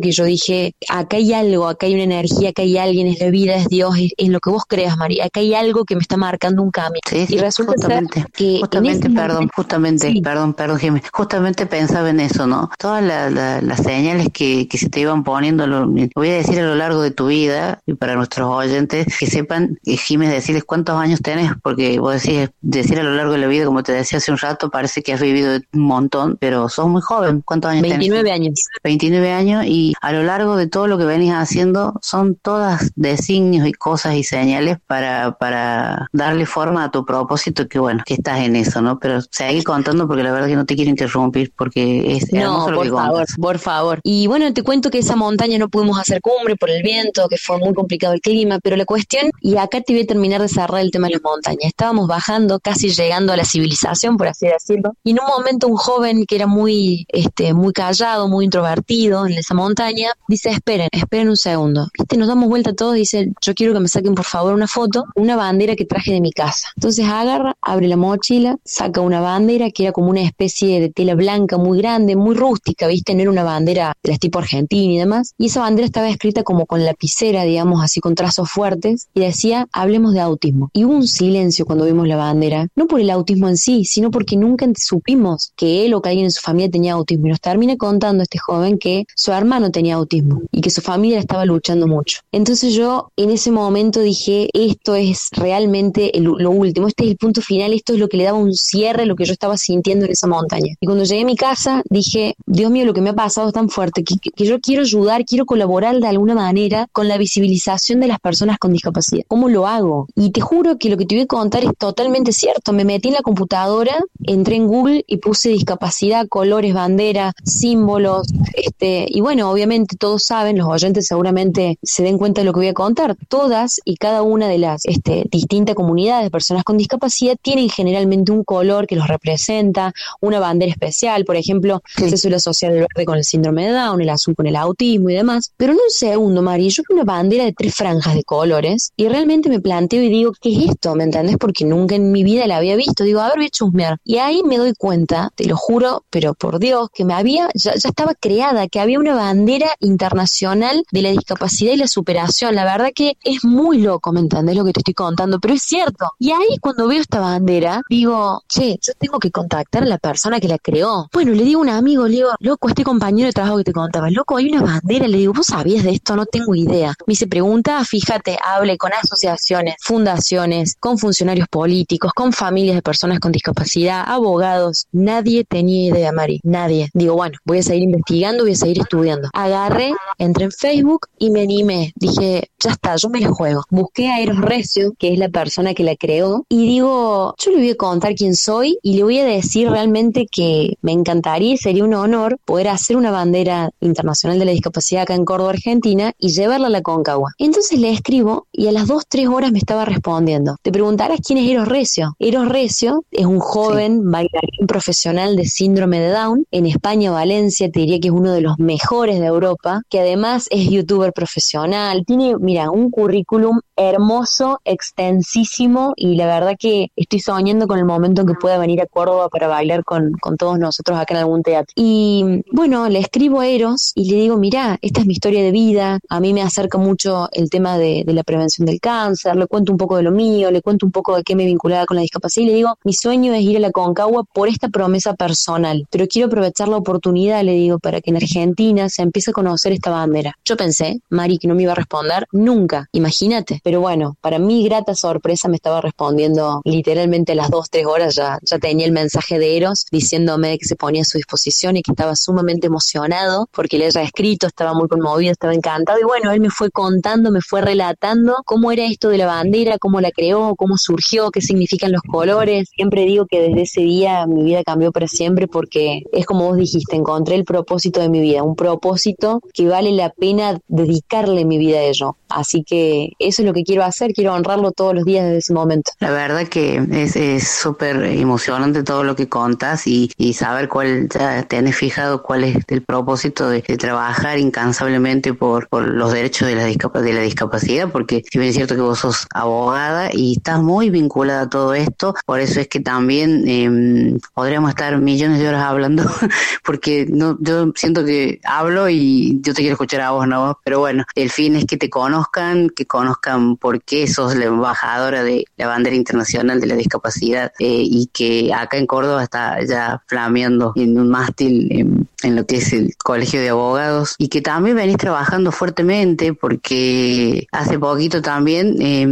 S23: que yo dije, acá hay algo, acá hay una energía, acá hay alguien, es la vida, es Dios, es, es lo que vos creas, María. Acá hay algo que me está marcando un camino. y resulta
S2: justamente,
S23: que en
S2: justamente, perdón,
S23: momento-
S2: justamente,
S23: Sí.
S2: perdón, perdón, Jiménez, justamente pensaba en eso, ¿no? Todas la- la- las señales que, que se te iban poniendo, lo, lo voy a decir a lo largo de tu vida, y para nuestros oyentes, que sepan, eh, Jiménez, decirles cuántos años tenés, porque vos decís, decir a lo largo de la vida, como te decía hace un rato, parece que has vivido un montón, pero sos muy joven, ¿cuántos años tenés?
S23: 29 años.
S2: 29 años, y a lo largo de todo lo que venís haciendo, son todas designios y cosas y señales para, para darle forma a tu propósito, que bueno, que estás en eso, ¿no? Pero seguí contando porque la verdad que no te quiero interrumpir porque es
S23: No,
S2: hermoso lo
S23: por
S2: que
S23: favor,
S2: contas.
S23: por favor. Y bueno, te cuento que esa montaña no pudimos hacer cumbre por el viento, que fue muy complicado el clima, pero la cuestión, y acá te voy a terminar de cerrar el tema de la montaña. Estábamos bajando, casi llegando a la civilización, por así decirlo, y en un momento un joven que era muy, este, muy callado, muy introvertido en esa montaña, dice, esperen, esperen un segundo. Viste, nos damos vuelta todos dice, yo quiero que me saquen por favor una foto, una bandera que traje de mi casa. Entonces agarra, abre la mochila, saca una bandera que era como una especie de tela blanca muy grande, muy rústica, ¿viste? No era una bandera de las tipo argentina y demás. Y esa bandera estaba escrita como con la lapicera, digamos, así con trazos fuertes, y decía, hablemos de autismo. Y hubo un silencio cuando vimos la bandera, no por el autismo en sí, sino porque nunca supimos que él o que alguien en su familia tenía autismo. Y nos termina contando este joven que su hermano tenía autismo y que su familia estaba luchando mucho. Entonces yo en ese momento dije, esto es realmente lo último, este es el punto final, esto es lo que le daba un cierre lo que yo estaba sintiendo en esa montaña. Y cuando llegué a mi casa dije, Dios mío, lo que me ha pasado es tan fuerte que yo quiero ayudar, quiero colaborar de alguna manera con la visibilización de las personas con discapacidad. ¿Cómo lo hago? Y te juro que lo que te voy a contar es totalmente cierto. Me metí en la computadora, entré en Google y puse discapacidad, colores, bandera, símbolos, este, y bueno, obviamente todos saben, los oyentes seguramente se den cuenta de lo que voy a contar. Todas y cada una de las este, distintas comunidades de personas con discapacidad tienen generalmente un color que los representa, una bandera especial, por ejemplo, se suele asociar el verde con el síndrome de Down, el azul con el autismo y demás. Pero en un segundo, Mari, yo una bandera de tres franjas de colores y realmente me planteo y digo, ¿qué es esto? ¿Me entendés? Porque nunca en mi vida la había visto. Digo, a ver, voy a chusmear. Y ahí me doy cuenta, te lo juro, pero por Dios, que me había, ya, ya estaba creada, que había una bandera internacional de la discapacidad y la superación. La verdad que es muy loco, ¿me entendés lo que te estoy contando? Pero es cierto. Y ahí cuando veo esta bandera, digo, che, yo tengo que contactar a la persona que la creó. Bueno, le digo a un amigo, le digo, loco, este compañero de trabajo que te contaba, loco, hay una bandera, le digo, ¿vos sabías de esto? No tengo idea. Me dice, pregunta, fíjate, hable con asociaciones, fundaciones, con funcionarios políticos, con familias de personas con discapacidad, abogados. Nadie tenía idea, Mari, nadie. Digo, bueno, voy a seguir investigando, voy a seguir estudiando. Agarré, entré en Facebook y me animé. Dije, ya está, yo me la juego. Busqué a Eros Recio, que es la persona que la creó, y digo, yo le voy a contar quién soy y le voy a decir realmente que me encantaría y sería un honor poder hacer una bandera internacional de la discapacidad acá en Córdoba, Argentina, y a la Concagua. Entonces le escribo y a las dos, tres horas me estaba respondiendo. Te preguntarás quién es Eros Recio. Eros Recio es un joven bailarín profesional de síndrome de Down. En España, Valencia, te diría que es uno de los mejores de Europa, que además es youtuber profesional. Tiene, mira, un currículum hermoso, extensísimo, y la verdad que estoy soñando con el momento en que pueda venir a Córdoba para bailar con, con todos nosotros acá en algún teatro. Y bueno, le escribo a Eros y le digo, mira, esta es mi historia de vida, a mí me acerca mucho el tema de, la prevención del cáncer, le cuento un poco de lo mío, le cuento un poco de qué me vinculaba con la discapacidad y le digo, mi sueño es ir a la Concagua por esta promesa personal, pero quiero aprovechar la oportunidad, le digo, para que en Argentina se empiece a conocer esta bandera. Yo pensé, Mari, que no me iba a responder nunca, imagínate, pero bueno, para mi grata sorpresa me estaba respondiendo literalmente a las dos, tres horas, ya, ya tenía el mensaje de Eros diciéndome que se ponía a su disposición y que estaba sumamente emocionado porque le haya escrito, estaba muy conmovido, estaba encantado y bueno, él me fue contando, me fue relatando cómo era esto de la bandera, cómo la creó, cómo surgió, qué significan los colores. Siempre digo que desde ese día mi vida cambió para siempre porque es como vos dijiste, encontré el propósito de mi vida, un propósito que vale la pena dedicarle mi vida a ello. Así que eso es lo que quiero hacer, quiero honrarlo todos los días desde ese momento.
S4: La verdad que es súper emocionante todo lo que contas y, saber cuál, ya tenés fijado cuál es el propósito de, de trabajar incansablemente por, por los derechos de la, de la discapacidad, porque si bien es cierto que vos sos abogada y estás muy vinculada a todo esto, por eso es que también eh, podríamos estar millones de horas hablando, *laughs* porque no, yo siento que hablo y yo te quiero escuchar a vos, ¿no? Pero bueno, el fin es que te conozcan, que conozcan por qué sos la embajadora de la bandera internacional de la discapacidad eh, y que acá en Córdoba está ya flameando en un mástil en, en lo que es el Colegio de Abogados y que también venís trabajando fuertemente porque hace poquito también eh,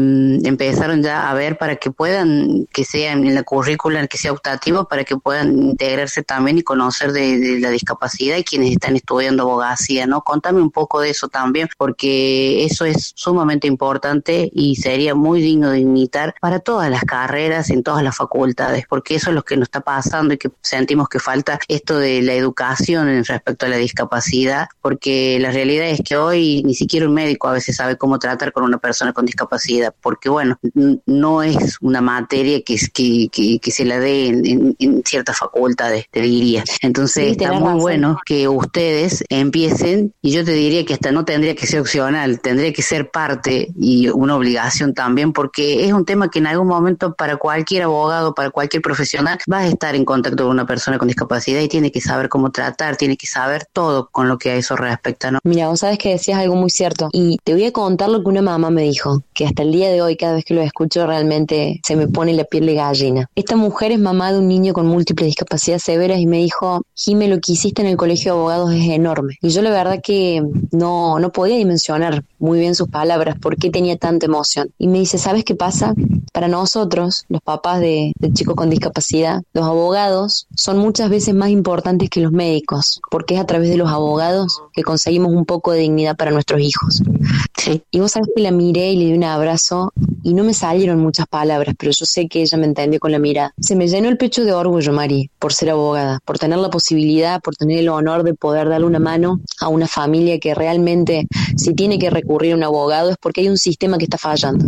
S4: empezaron ya a ver para que puedan, que sea en la currícula, que sea optativo, para que puedan integrarse también y conocer de, de la discapacidad y quienes están estudiando abogacía, ¿no? Contame un poco de eso también, porque eso es sumamente importante y sería muy digno de imitar para todas las carreras, en todas las facultades, porque eso es lo que nos está pasando y que sentimos que falta esto de la educación en respecto a la discapacidad, porque la realidad es que hoy ni siquiera un médico a veces sabe cómo tratar con una persona con discapacidad, porque bueno, no es una materia que, que, que, que se la dé en, en- en ciertas facultades, te diría. Entonces
S23: Sí,
S4: está muy
S23: razón.
S4: bueno que ustedes empiecen, y yo te diría que hasta no tendría que ser opcional, tendría que ser parte y una obligación también, porque es un tema que en algún momento para cualquier abogado, para cualquier profesional, va a estar en contacto con una persona con discapacidad y tiene que saber cómo tratar, tiene que saber todo con lo que a eso respecta, ¿no?
S23: Mira, vos sabes que decías algo muy cierto. Y te voy a contar lo que una mamá me dijo, que hasta el día de hoy, cada vez que lo escucho, realmente se me pone la piel de gallina. Esta mujer es mamá de un niño con múltiples discapacidades severas y me dijo, Jime, lo que hiciste en el colegio de abogados es enorme. Y yo la verdad que no, no podía dimensionar muy bien sus palabras, por qué tenía tanta emoción. Y me dice, ¿sabes qué pasa? Para nosotros, los papás de, de chicos con discapacidad, los abogados son muchas veces más importantes que los médicos, porque es a través de los abogados que conseguimos un poco de dignidad para nuestros hijos. Y vos sabés que la miré y le di un abrazo y no me salieron muchas palabras, pero yo sé que ella me entendió con la mirada. Se me llenó el pecho de orgullo, Mari, por ser abogada, por tener la posibilidad, por tener el honor de poder darle una mano a una familia que realmente, si tiene que recurrir a un abogado, es porque hay un sistema que está fallando,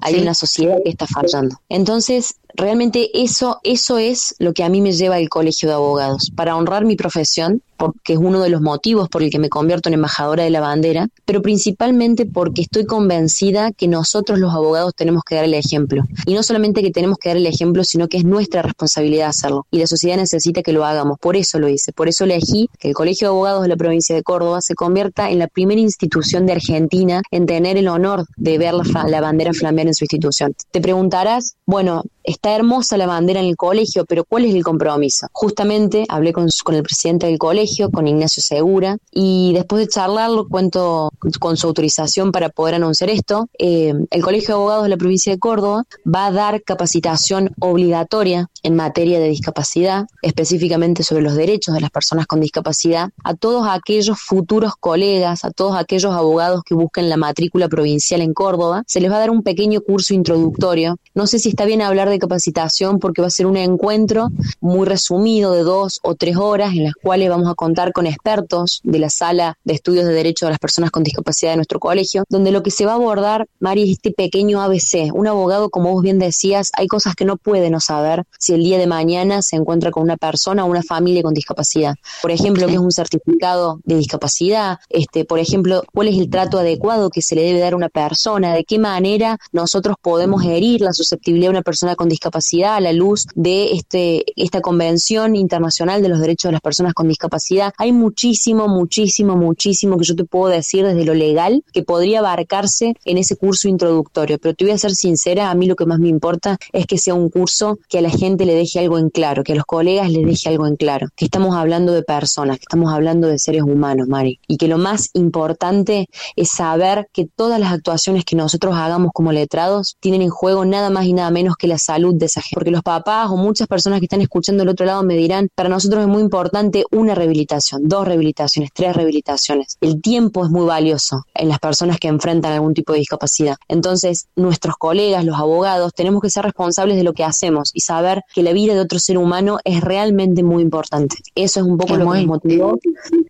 S23: hay una sociedad que está fallando. Entonces, realmente eso, eso es lo que a mí me lleva el colegio de abogados, para honrar mi profesión, porque es uno de los motivos por el que me convierto en embajadora de la bandera, pero principalmente porque estoy convencida que nosotros los abogados tenemos que dar el ejemplo. Y no solamente que tenemos que dar el ejemplo, sino que es nuestra responsabilidad hacerlo. Y la sociedad necesita que lo hagamos. Por eso lo hice. Por eso elegí que el Colegio de Abogados de la provincia de Córdoba se convierta en la primera institución de Argentina en tener el honor de ver la, la bandera flamear en su institución. Te preguntarás, bueno, está hermosa la bandera en el colegio, pero ¿cuál es el compromiso? Justamente hablé con, el presidente del colegio, con Ignacio Segura, y después de charlarlo, cuento con su autorización para poder anunciar esto, eh, el Colegio de Abogados de la provincia de Córdoba va a dar capacitación obligatoria en materia de discapacidad, específicamente sobre los derechos de las personas con discapacidad, a todos aquellos futuros colegas, a todos aquellos abogados que busquen la matrícula provincial en Córdoba, se les va a dar un pequeño curso introductorio. No sé si está bien hablar de capacitación porque va a ser un encuentro muy resumido de dos o tres horas en las cuales vamos a contar con expertos de la sala de estudios de derechos de las personas con discapacidad de nuestro colegio, donde lo que se va a abordar, Mari, es este pequeño ABC. Un abogado, como vos bien decías, hay cosas que no puede no saber si el día de mañana se encuentra con una persona o una familia con discapacidad. Por ejemplo, qué es un certificado de discapacidad, este, por ejemplo, cuál es el trato adecuado que se le debe dar a una persona, de qué manera nosotros podemos herir la susceptibilidad de una persona con discapacidad a la luz de este, esta Convención Internacional de los Derechos de las Personas con Discapacidad. Hay muchísimo, muchísimo, muchísimo que yo te puedo decir desde lo legal que podría abarcarse en ese curso introductorio, pero te voy a ser sincera, a mí lo que más me importa es que sea un curso que a la gente le deje algo en claro, que a los colegas les deje algo en claro, que estamos hablando de personas, que estamos hablando de seres humanos, Mari, y que lo más importante es saber que todas las actuaciones que nosotros hagamos como letrados tienen en juego nada más y nada menos que la salud de esa gente, porque los papás o muchas personas que están escuchando del otro lado me dirán, para nosotros es muy importante una rehabilitación, dos rehabilitaciones, tres rehabilitaciones. El tiempo es muy valioso en las personas que enfrentan algún tipo de discapacidad. Entonces, nuestros colegas, los abogados, tenemos que ser responsables de lo que hacemos y saber que la vida de otro ser humano es realmente muy importante. Eso es un poco
S4: Es
S23: lo que nos motivó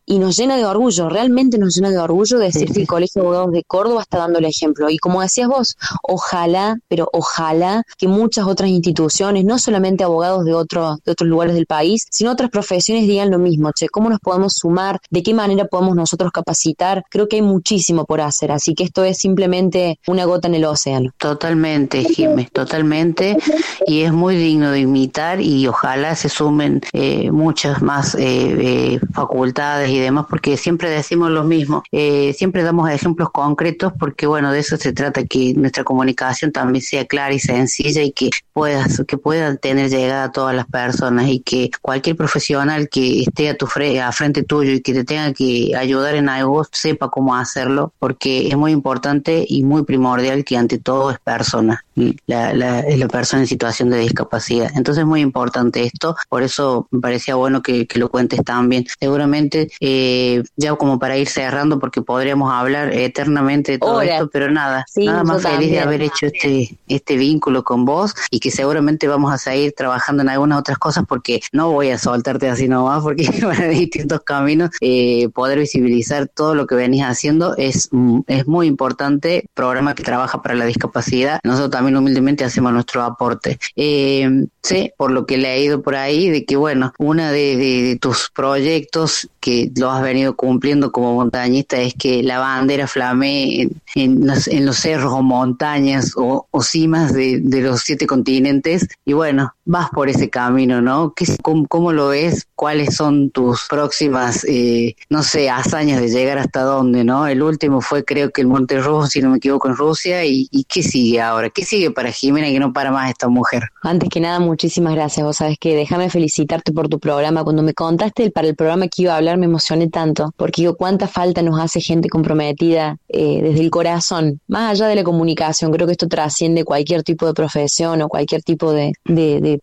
S23: y nos llena de orgullo, realmente nos llena de orgullo decir que el Colegio de Abogados de Córdoba está dando el ejemplo. Y como decías vos, ojalá, pero ojalá que muchas otras instituciones, no solamente abogados de, otro, de otros lugares del país, sino otras profesiones digan lo mismo, che, ¿cómo nos podemos sumar? ¿De qué manera podemos nosotros capacitar? Creo que hay muchísimo por hacer, así que esto es simplemente una gota en el océano.
S4: Totalmente, Jiménez, totalmente. Y es muy digno de imitar y ojalá se sumen eh, muchas más eh, eh, facultades y demás, porque siempre decimos lo mismo. Eh, siempre damos ejemplos concretos porque, bueno, de eso se trata, que nuestra comunicación también sea clara y sencilla y que pueda, que pueda tener llegada a todas las personas y que cualquier profesional que esté a tu fre a frente tuyo y que te tenga que ayudar en algo sepa cómo hacerlo, porque es muy importante y muy primordial que ante todo es persona, la, la, la persona en situación de discapacidad. Entonces es muy importante esto, por eso me parecía bueno que, que lo cuentes también. Seguramente, eh, ya como para ir cerrando, porque podríamos hablar eternamente de todo esto, pero nada,
S23: Sí,
S4: nada más feliz de haber hecho este, este vínculo con vos y que seguramente vamos a seguir trabajando en algunas otras cosas porque no voy a soltarte así nomás porque *laughs* van a distintos caminos. Eh, poder visibilizar todo lo que venís haciendo es, es muy importante. Programa que trabaja para la discapacidad. Nosotros también humildemente hacemos nuestro aporte. Eh, por lo que he leído por ahí, de que bueno, una de, de- tus proyectos que lo has venido cumpliendo como montañista es que la bandera flamee en, en los, en los cerros o montañas o, cimas de los siete continentes. Y bueno, vas por ese camino, ¿no? ¿Qué, cómo, lo ves? ¿Cuáles son tus próximas, eh, no sé, hazañas de llegar hasta dónde, ¿no? El último fue creo que el Monte Rojo, si no me equivoco, en Rusia. ¿Y, y qué sigue ahora? ¿Qué sigue para Jimena que no para más esta mujer?
S23: Antes que nada, muchísimas gracias. Vos sabés que déjame felicitarte por tu programa. Cuando me contaste para el programa que iba a hablar, me emocioné tanto, porque digo, cuánta falta nos hace gente comprometida eh, desde el corazón, más allá de la comunicación. Creo que esto trasciende cualquier tipo de profesión o cualquier tipo de,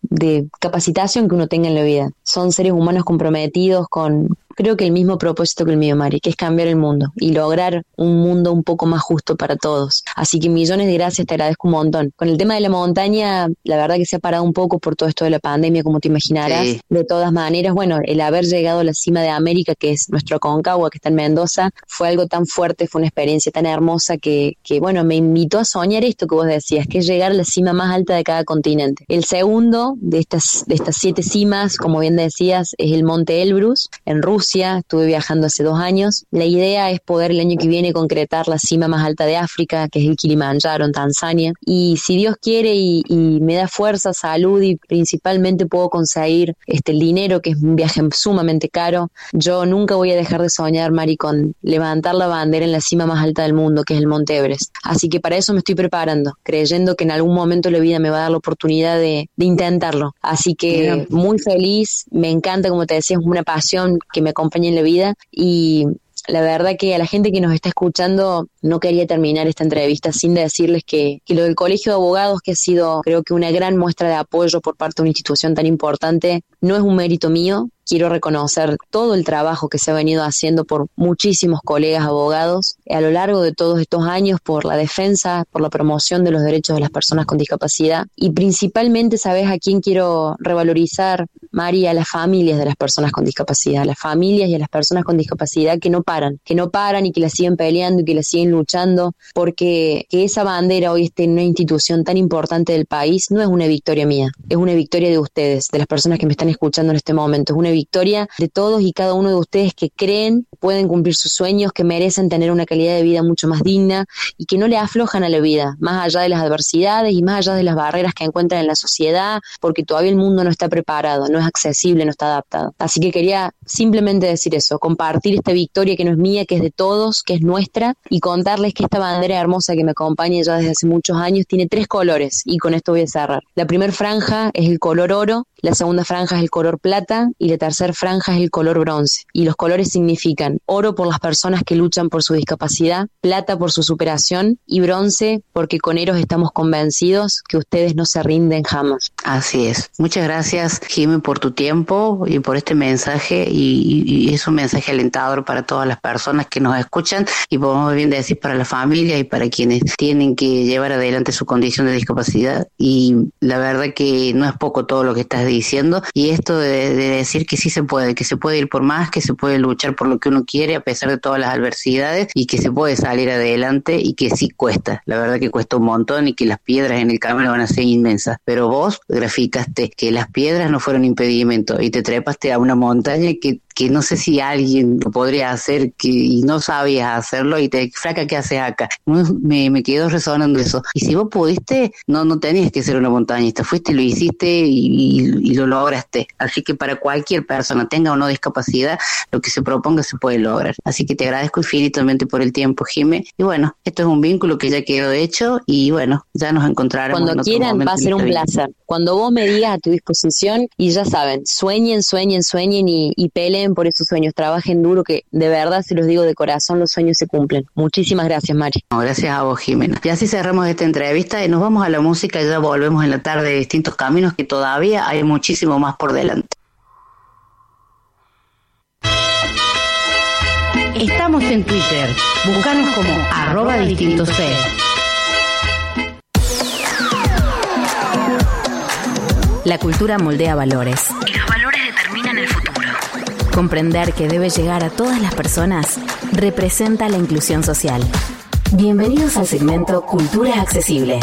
S23: de capacitación que uno tenga en la vida. Son seres humanos comprometidos con, creo que el mismo propósito que el mío, Mari, que es cambiar el mundo y lograr un mundo un poco más justo para todos. Así que millones de gracias, te agradezco un montón. Con el tema de la montaña, la verdad que se ha parado un poco por todo esto de la pandemia, como te imaginarás.
S4: Sí.
S23: De todas maneras, bueno, el haber llegado a la cima de América, que es nuestro Concagua, que está en Mendoza, fue algo tan fuerte, fue una experiencia tan hermosa que, que, bueno, me invitó a soñar esto que vos decías, que es llegar a la cima más alta de cada continente. El segundo de estas, de estas siete cimas, como bien decías, es el Monte Elbrus, en Rusia. Estuve viajando hace dos años. La idea es poder el año que viene concretar la cima más alta de África, que es el Kilimanjaro en Tanzania. Y si Dios quiere y, y me da fuerza, salud y principalmente puedo conseguir este, el dinero, que es un viaje sumamente caro, yo nunca voy a dejar de soñar, Mari, con levantar la bandera en la cima más alta del mundo, que es el Monte Everest. Así que para eso me estoy preparando, creyendo que en algún momento la vida me va a dar la oportunidad de, de intentarlo. Así que
S4: Bien.
S23: muy feliz, me encanta, como te decía, es una pasión que me acompaña en la vida. Y la verdad que a la gente que nos está escuchando no quería terminar esta entrevista sin decirles que, lo del Colegio de Abogados, que ha sido creo que una gran muestra de apoyo por parte de una institución tan importante, no es un mérito mío. Quiero reconocer todo el trabajo que se ha venido haciendo por muchísimos colegas abogados a lo largo de todos estos años por la defensa, por la promoción de los derechos de las personas con discapacidad y principalmente, ¿sabes a quién quiero revalorizar, María? A las familias de las personas con discapacidad, a las familias y a las personas con discapacidad que no paran, que no paran y que la siguen peleando y que la siguen luchando, porque que esa bandera hoy esté en una institución tan importante del país no es una victoria mía, es una victoria de ustedes, de las personas que me están escuchando en este momento, es una victoria de todos y cada uno de ustedes que creen, pueden cumplir sus sueños, que merecen tener una calidad de vida mucho más digna y que no le aflojan a la vida, más allá de las adversidades y más allá de las barreras que encuentran en la sociedad, porque todavía el mundo no está preparado, no es accesible, no está adaptado. Así que quería simplemente decir eso, compartir esta victoria que no es mía, que es de todos, que es nuestra, y contarles que esta bandera hermosa que me acompaña ya desde hace muchos años tiene tres colores, y con esto voy a cerrar. La primera franja es el color oro, la segunda franja es el color plata y la tercera franja es el color bronce. Y los colores significan oro por las personas que luchan por su discapacidad, plata por su superación y bronce porque con Eros estamos convencidos que ustedes no se rinden jamás.
S4: Así es. Muchas gracias, Jimmy, por tu tiempo y por este mensaje. Y, y- es un mensaje alentador para todas las personas que nos escuchan y podemos bien decir para la familia y para quienes tienen que llevar adelante su condición de discapacidad. Y la verdad que no es poco todo lo que estás diciendo. Y esto de, de decir que sí se puede, que se puede ir por más, que se puede luchar por lo que uno quiere a pesar de todas las adversidades y que se puede salir adelante y que sí cuesta. La verdad que cuesta un montón y que las piedras en el camino van a ser inmensas. Pero vos graficaste que las piedras no fueron impedimento y te trepaste a una montaña que que no sé si alguien lo podría hacer que, y no sabías hacerlo y te fraca ¿qué haces acá? Me, me quedó resonando eso. Y si vos pudiste, no, no tenías que ser una montañista, fuiste, lo hiciste y, y- y lo lograste. Así que para cualquier persona, tenga o no discapacidad, lo que se proponga se puede lograr. Así que te agradezco infinitamente por el tiempo, Jime. Y bueno, esto es un vínculo que ya quedó hecho y bueno, ya nos encontraremos. en
S23: Cuando
S4: otro
S23: quieran va a ser
S4: en
S23: un
S4: vida.
S23: placer. Cuando vos me digas a tu disposición y ya saben, sueñen, sueñen, sueñen y, y peleen por esos sueños, trabajen duro que de verdad se los digo de corazón, los sueños se cumplen. Muchísimas gracias, Mari.
S4: No, gracias a vos, Jimena. Y así cerramos esta entrevista y nos vamos a la música y ya volvemos en la tarde de distintos caminos que todavía hay muchísimo más por delante.
S24: Estamos en Twitter. Búscanos como arroba distintos C.
S25: La cultura moldea valores. Comprender que debe llegar a todas las personas representa la inclusión social. Bienvenidos al segmento Cultura Accesible.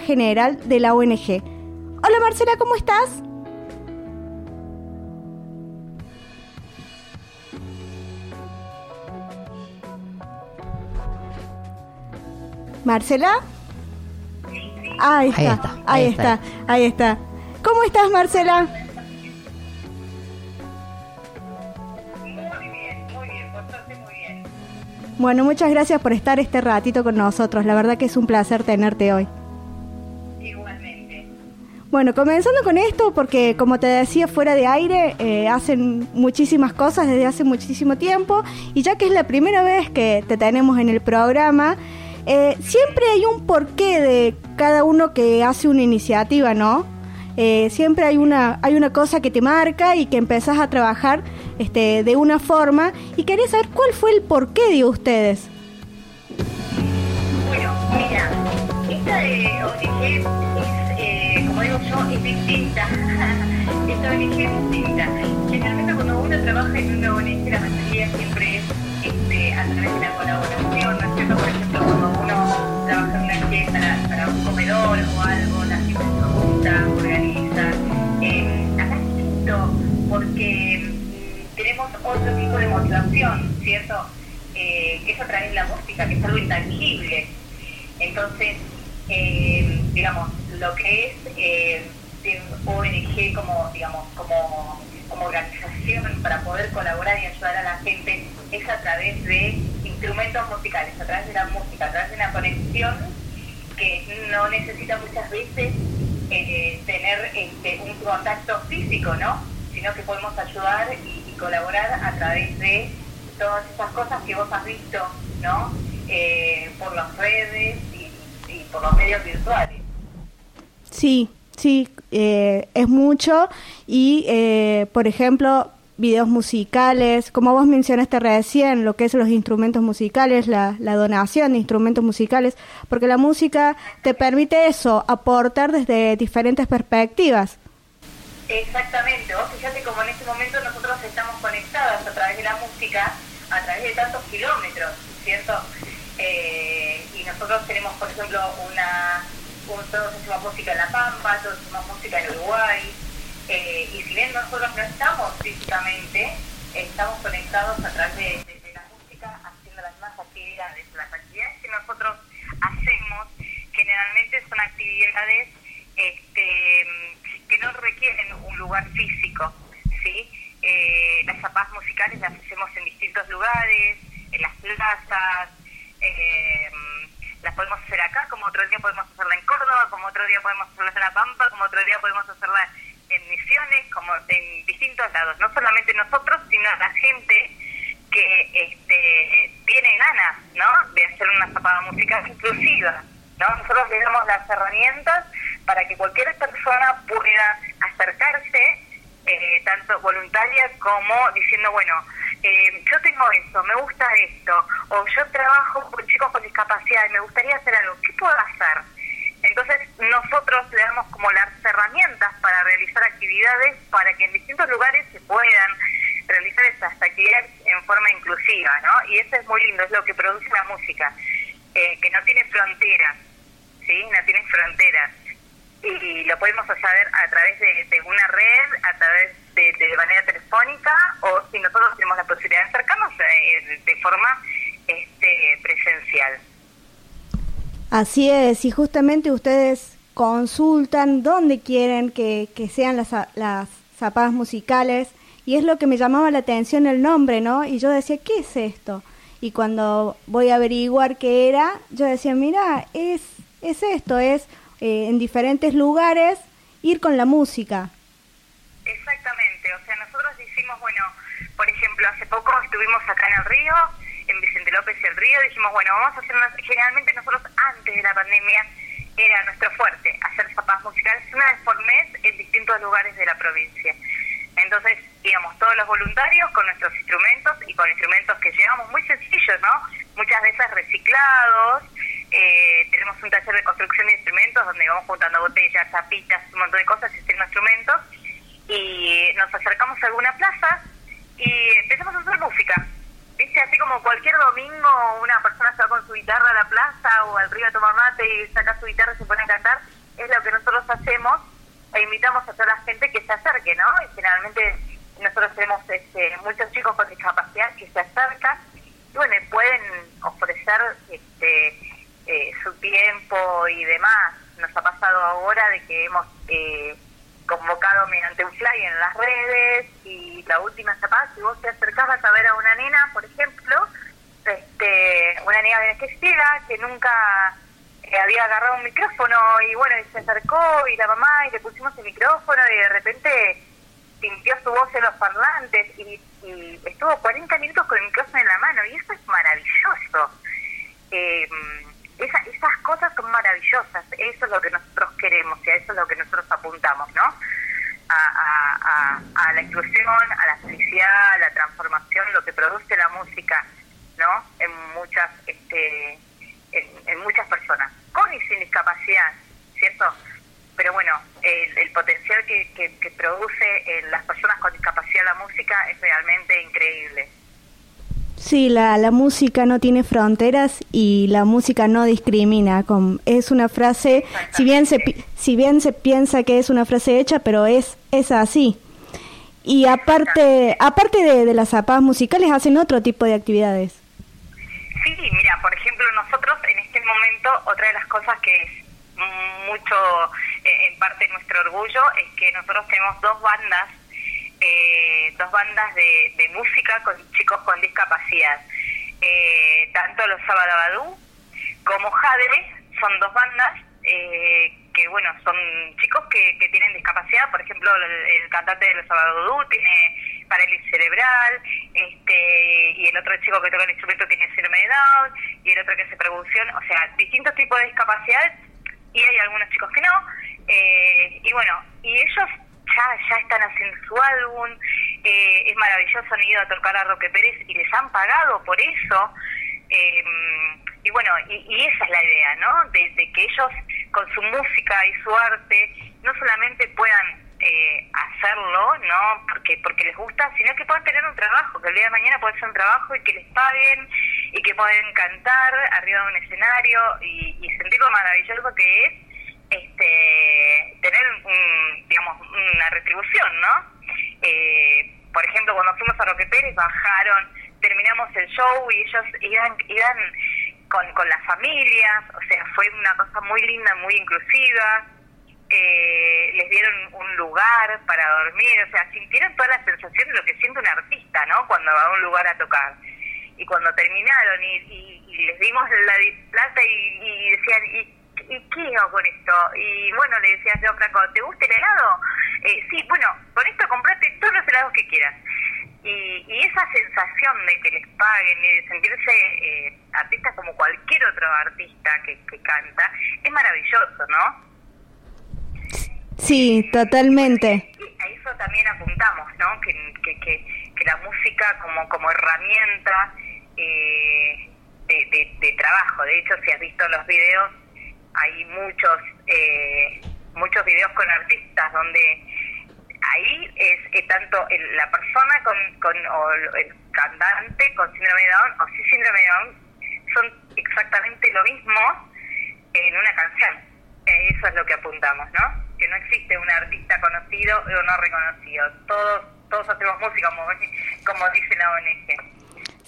S5: General de la ONG. Hola Marcela, ¿cómo estás? Marcela. Ahí está,
S4: Ahí
S5: ahí
S4: está, ahí
S5: está, ¿Cómo estás, Marcela? Bueno, muchas gracias por estar este ratito con nosotros. La verdad que es un placer tenerte hoy. Bueno, comenzando con esto, porque como te decía, fuera de aire, eh, hacen muchísimas cosas desde hace muchísimo tiempo. Y ya que es la primera vez que te tenemos en el programa, eh, siempre hay un porqué de cada uno que hace una iniciativa, ¿no? Eh, siempre hay una, hay una cosa que te marca y que empezás a trabajar este, de una forma. Y quería saber cuál fue el porqué de ustedes.
S26: Bueno, mira, esta de digo yo, es distinta. esta ONG es distinta. Generalmente cuando uno trabaja en una ONG, la mayoría siempre es este, a través de la colaboración, ¿no es cierto? Por ejemplo, cuando uno trabaja en una ONG para, un comedor o algo, la gente se junta, organiza. Eh, acá es distinto porque mm, tenemos otro tipo de motivación, ¿cierto? Eh, que es a través de la música, que es algo intangible. Entonces, eh, digamos, lo que es eh, ONG como, digamos, como, organización para poder colaborar y ayudar a la gente es a través de instrumentos musicales, a través de la música, a través de una conexión que no necesita muchas veces eh, tener este, un contacto físico, ¿no? Sino que podemos ayudar y, colaborar a través de todas esas cosas que vos has visto, ¿no? Eh, por las redes por los medios virtuales.
S5: Sí, sí, eh, es mucho. Y, eh, por ejemplo, videos musicales, como vos mencionaste recién, lo que es los instrumentos musicales, la, la donación de instrumentos musicales, porque la música te permite eso, aportar desde diferentes perspectivas.
S26: Exactamente, vos fíjate como en este momento nosotros estamos conectados a través de la música, a través de tantos kilómetros, ¿cierto? Eh, nosotros tenemos, por ejemplo, una, un, todos hacemos música en La Pampa, todos hacemos música en Uruguay, eh, y si bien nosotros no estamos físicamente, estamos conectados a través de, la música, haciendo las mismas actividades. Las actividades que nosotros hacemos generalmente son actividades este, que no requieren un lugar físico, ¿sí? Eh, las zapadas musicales las hacemos en distintos lugares, en las plazas, eh, las podemos hacer acá, como otro día podemos hacerla en Córdoba, como otro día podemos hacerla en La Pampa, como otro día podemos hacerla en Misiones, como en distintos lados. No solamente nosotros, sino la gente que este, tiene ganas, ¿no? De hacer una zapada musical inclusiva, ¿no? Nosotros le damos las herramientas para que cualquier persona pueda acercarse, eh, tanto voluntaria como diciendo, bueno, eh, yo tengo esto, me gusta esto, o yo trabajo con chicos con discapacidad y me gustaría hacer algo, ¿qué puedo hacer? Entonces nosotros le damos como las herramientas para realizar actividades para que en distintos lugares se puedan realizar esas actividades en forma inclusiva, ¿no? Y eso es muy lindo, es lo que produce la música, eh, que no tiene fronteras, ¿sí? No tiene fronteras. Y lo podemos hacer a través de, de una red, a través de, manera telefónica, o si nosotros tenemos la posibilidad de acercarnos eh, de, forma este, presencial.
S5: Así es, y justamente ustedes consultan dónde quieren que, que sean las, las zapadas musicales, y es lo que me llamaba la atención el nombre, ¿no? Y yo decía, ¿qué es esto? Y cuando voy a averiguar qué era, yo decía, mira, es, es esto, es eh, en diferentes lugares ir con la música.
S26: Exactamente, o sea, nosotros decimos, bueno, por ejemplo, hace poco estuvimos acá en el río, en Vicente López y el río, dijimos, bueno, vamos a hacer unas, generalmente nosotros antes de la pandemia era nuestro fuerte, hacer zapadas musicales una vez por mes en distintos lugares de la provincia. Entonces íbamos todos los voluntarios con nuestros instrumentos y con instrumentos que llevamos muy sencillos, ¿no? Muchas veces reciclados. Eh, tenemos un taller de construcción de instrumentos donde vamos juntando botellas, tapitas, un montón de cosas y haciendo instrumentos. Y nos acercamos a alguna plaza y empezamos a hacer música. ¿Viste? así como cualquier domingo una persona se va con su guitarra a la plaza o al río a tomar mate y saca su guitarra y se pone a cantar, es lo que nosotros hacemos e invitamos a toda la gente que se acerque, ¿no? Y generalmente nosotros tenemos este, muchos chicos con discapacidad que se acercan y bueno, pueden ofrecer este, eh, su tiempo y demás. Nos ha pasado ahora de que hemos eh, convocado mediante un fly en las redes y la última etapa, si vos te acercabas a ver a una nena, por ejemplo, este, una niña beneficiada que nunca eh, había agarrado un micrófono y bueno, y se acercó y la mamá y le pusimos el micrófono y de repente sintió su voz en los parlantes y, y estuvo 40 minutos con el micrófono en la mano y eso es maravilloso. Eh, esa, esas cosas son maravillosas, eso es lo que nosotros queremos y a eso es lo que nosotros apuntamos, ¿no? A, a, a, a la inclusión, a la felicidad, a la transformación, lo que produce la música, ¿no? En muchas, este, en, en muchas personas, con y sin discapacidad, ¿cierto? Pero bueno, el, el potencial que, que, que produce en las personas con discapacidad la música es realmente increíble.
S5: Sí, la, la música no tiene fronteras y la música no discrimina. Con, es una frase, si bien se si bien se piensa que es una frase hecha, pero es es así. Y aparte aparte de, de las zapadas musicales hacen otro tipo de actividades.
S26: Sí, mira, por ejemplo, nosotros en este momento, otra de las cosas que es mucho, eh, en parte nuestro orgullo, es que nosotros tenemos dos bandas, eh, dos bandas de, de música con chicos con discapacidad. Eh, tanto los Sabadabadú como Jadre son dos bandas eh, que, bueno, son chicos que, que tienen discapacidad. Por ejemplo, el, el cantante de los Sabadabadú tiene parálisis cerebral, este, y el otro chico que toca el instrumento tiene síndrome de Down, y el otro que hace producción, o sea, distintos tipos de discapacidad, y hay algunos chicos que no, eh, y bueno, y ellos ya, ya están haciendo su álbum, eh, es maravilloso, han ido a tocar a Roque Pérez y les han pagado por eso, eh, y bueno, y, y esa es la idea, ¿no? De, que ellos con su música y su arte no solamente puedan eh, hacerlo, ¿no? Porque porque les gusta, sino que puedan tener un trabajo, que el día de mañana puede ser un trabajo y que les paguen y que pueden cantar arriba de un escenario y, y sentir lo maravilloso que es este tener un, digamos una retribución, ¿no? Eh, por ejemplo, cuando fuimos a Roque Pérez bajaron, terminamos el show y ellos iban iban con, con las familias, o sea, fue una cosa muy linda, muy inclusiva eh, les dieron un lugar para dormir, o sea, sintieron toda la sensación de lo que siente un artista, ¿no? Cuando va a un lugar a tocar. Y cuando terminaron y, y- y les dimos la plata y, y decían, ¿y, ¿y qué hago con esto? Y bueno, le decía yo, Franco, ¿te gusta el helado? Eh, sí, bueno, con esto comprate todos los helados que quieras. Y, y esa sensación de que les paguen y de sentirse eh, artistas como cualquier otro artista que, que canta, es maravilloso, ¿no?
S5: Sí, totalmente.
S26: a eso también apuntamos, ¿no? Que, que, que, que la música como, como herramienta eh, de, de, de trabajo. De hecho, si has visto los videos, hay muchos eh, muchos videos con artistas donde ahí es eh, tanto el- la persona con, con o el cantante con síndrome de Down o sin síndrome de Down son exactamente lo mismo en una canción. Eso es lo que apuntamos, ¿no? Que no existe un artista conocido o no reconocido. Todos todos hacemos música, como, como dice la ONG.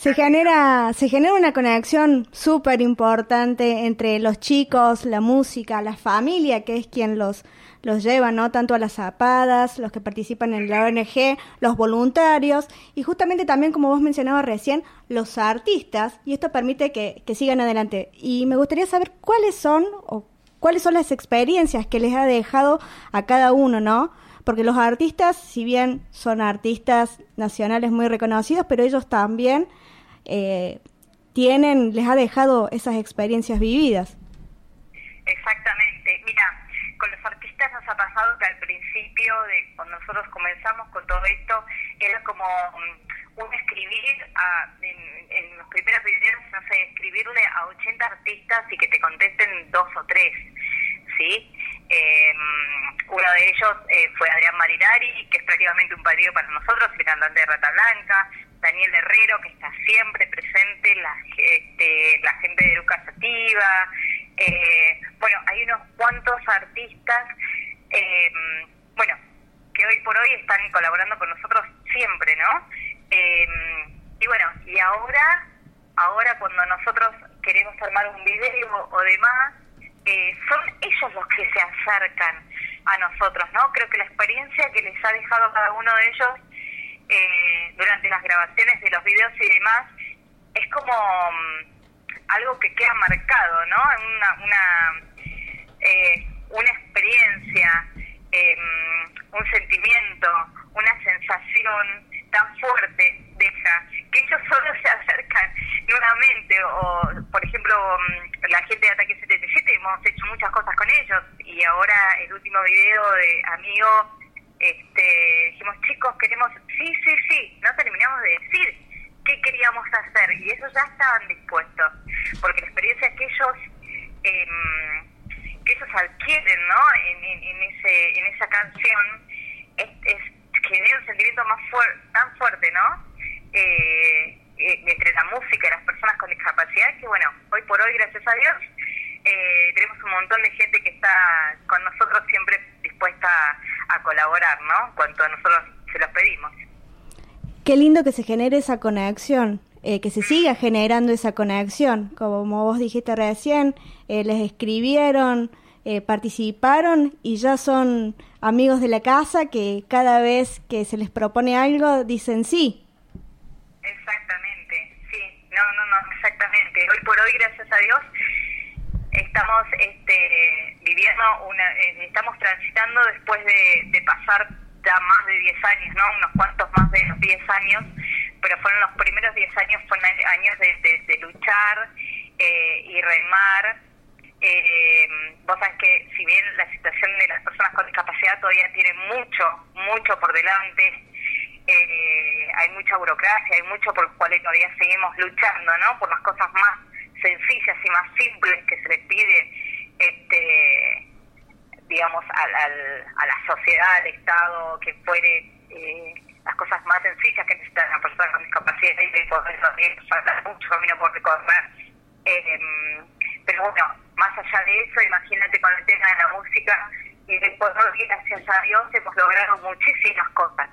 S5: Se genera, se genera una conexión súper importante entre los chicos, la música, la familia, que es quien los, los lleva, ¿no? Tanto a las zapadas, los que participan en la ONG, los voluntarios y justamente también, como vos mencionabas recién, los artistas, y esto permite que, que sigan adelante. Y me gustaría saber cuáles son o cuáles son las experiencias que les ha dejado a cada uno, ¿no? Porque los artistas, si bien son artistas nacionales muy reconocidos, pero ellos también eh, tienen, les ha dejado esas experiencias vividas.
S26: Exactamente. Mira, con los artistas nos ha pasado que al principio, de cuando nosotros comenzamos con todo esto, era como mm, un escribir, a, en, los primeros videos, no sé, escribirle a 80 artistas y que te contesten dos o tres, ¿sí? Eh, uno de ellos eh, fue Adrián Marinari, que es prácticamente un padrino para nosotros, el cantante de Rata Blanca. Daniel Herrero, que está siempre presente, la, este, la gente de Educativa, eh, bueno, hay unos cuantos artistas, eh, bueno, que hoy por hoy están colaborando con nosotros siempre, ¿no? Eh, y bueno, y ahora, ahora cuando nosotros queremos armar un video o demás, eh, son ellos los que se acercan a nosotros, ¿no? Creo que la experiencia que les ha dejado cada uno de ellos eh, durante las grabaciones de los videos y demás es como mm, algo que queda marcado, ¿no? Una, una, eh, una experiencia, eh, un sentimiento, una sensación tan fuerte deja que ellos *laughs* solo se acercan nuevamente o por ejemplo mm, la gente de Ataque 77 hemos hecho muchas cosas con ellos y ahora el último video de Amigo este, dijimos chicos queremos sí sí sí no terminamos de decir qué queríamos hacer y ellos ya estaban dispuestos porque la experiencia que ellos em, que ellos adquieren no en, en, en ese en esa canción es, es genera un sentimiento más fuerte tan fuerte no eh, eh, entre la música y las personas con discapacidad que bueno hoy por hoy gracias a Dios eh, tenemos un montón de gente que está con nosotros siempre dispuesta a, a colaborar no cuanto nosotros se los pedimos
S5: Qué lindo que se genere esa conexión, eh, que se siga generando esa conexión. Como vos dijiste recién, eh, les escribieron, eh, participaron y ya son amigos de la casa que cada vez que se les propone algo dicen sí.
S26: Exactamente, sí, no, no, no, exactamente. Hoy por hoy, gracias a Dios, estamos este, viviendo una, eh, estamos transitando después de, pasar ya más de 10 años, ¿no? Unos cuantos más de los 10 años, pero fueron los primeros 10 años, fueron años de, de, de luchar eh, y remar. Eh, vos sabés que si bien la situación de las personas con discapacidad todavía tiene mucho, mucho por delante, eh, hay mucha burocracia, hay mucho por lo cual todavía seguimos luchando, ¿no? Por las cosas más sencillas y más simples que se les pide, este, digamos, al, al, a la sociedad, al Estado, que fuere eh, las cosas más sencillas que necesitan las personas con discapacidad y eso también falta mucho camino por recorrer. Eh, pero bueno, más allá de eso, imagínate con el tema de la música y después, gracias a Dios, hemos logrado muchísimas cosas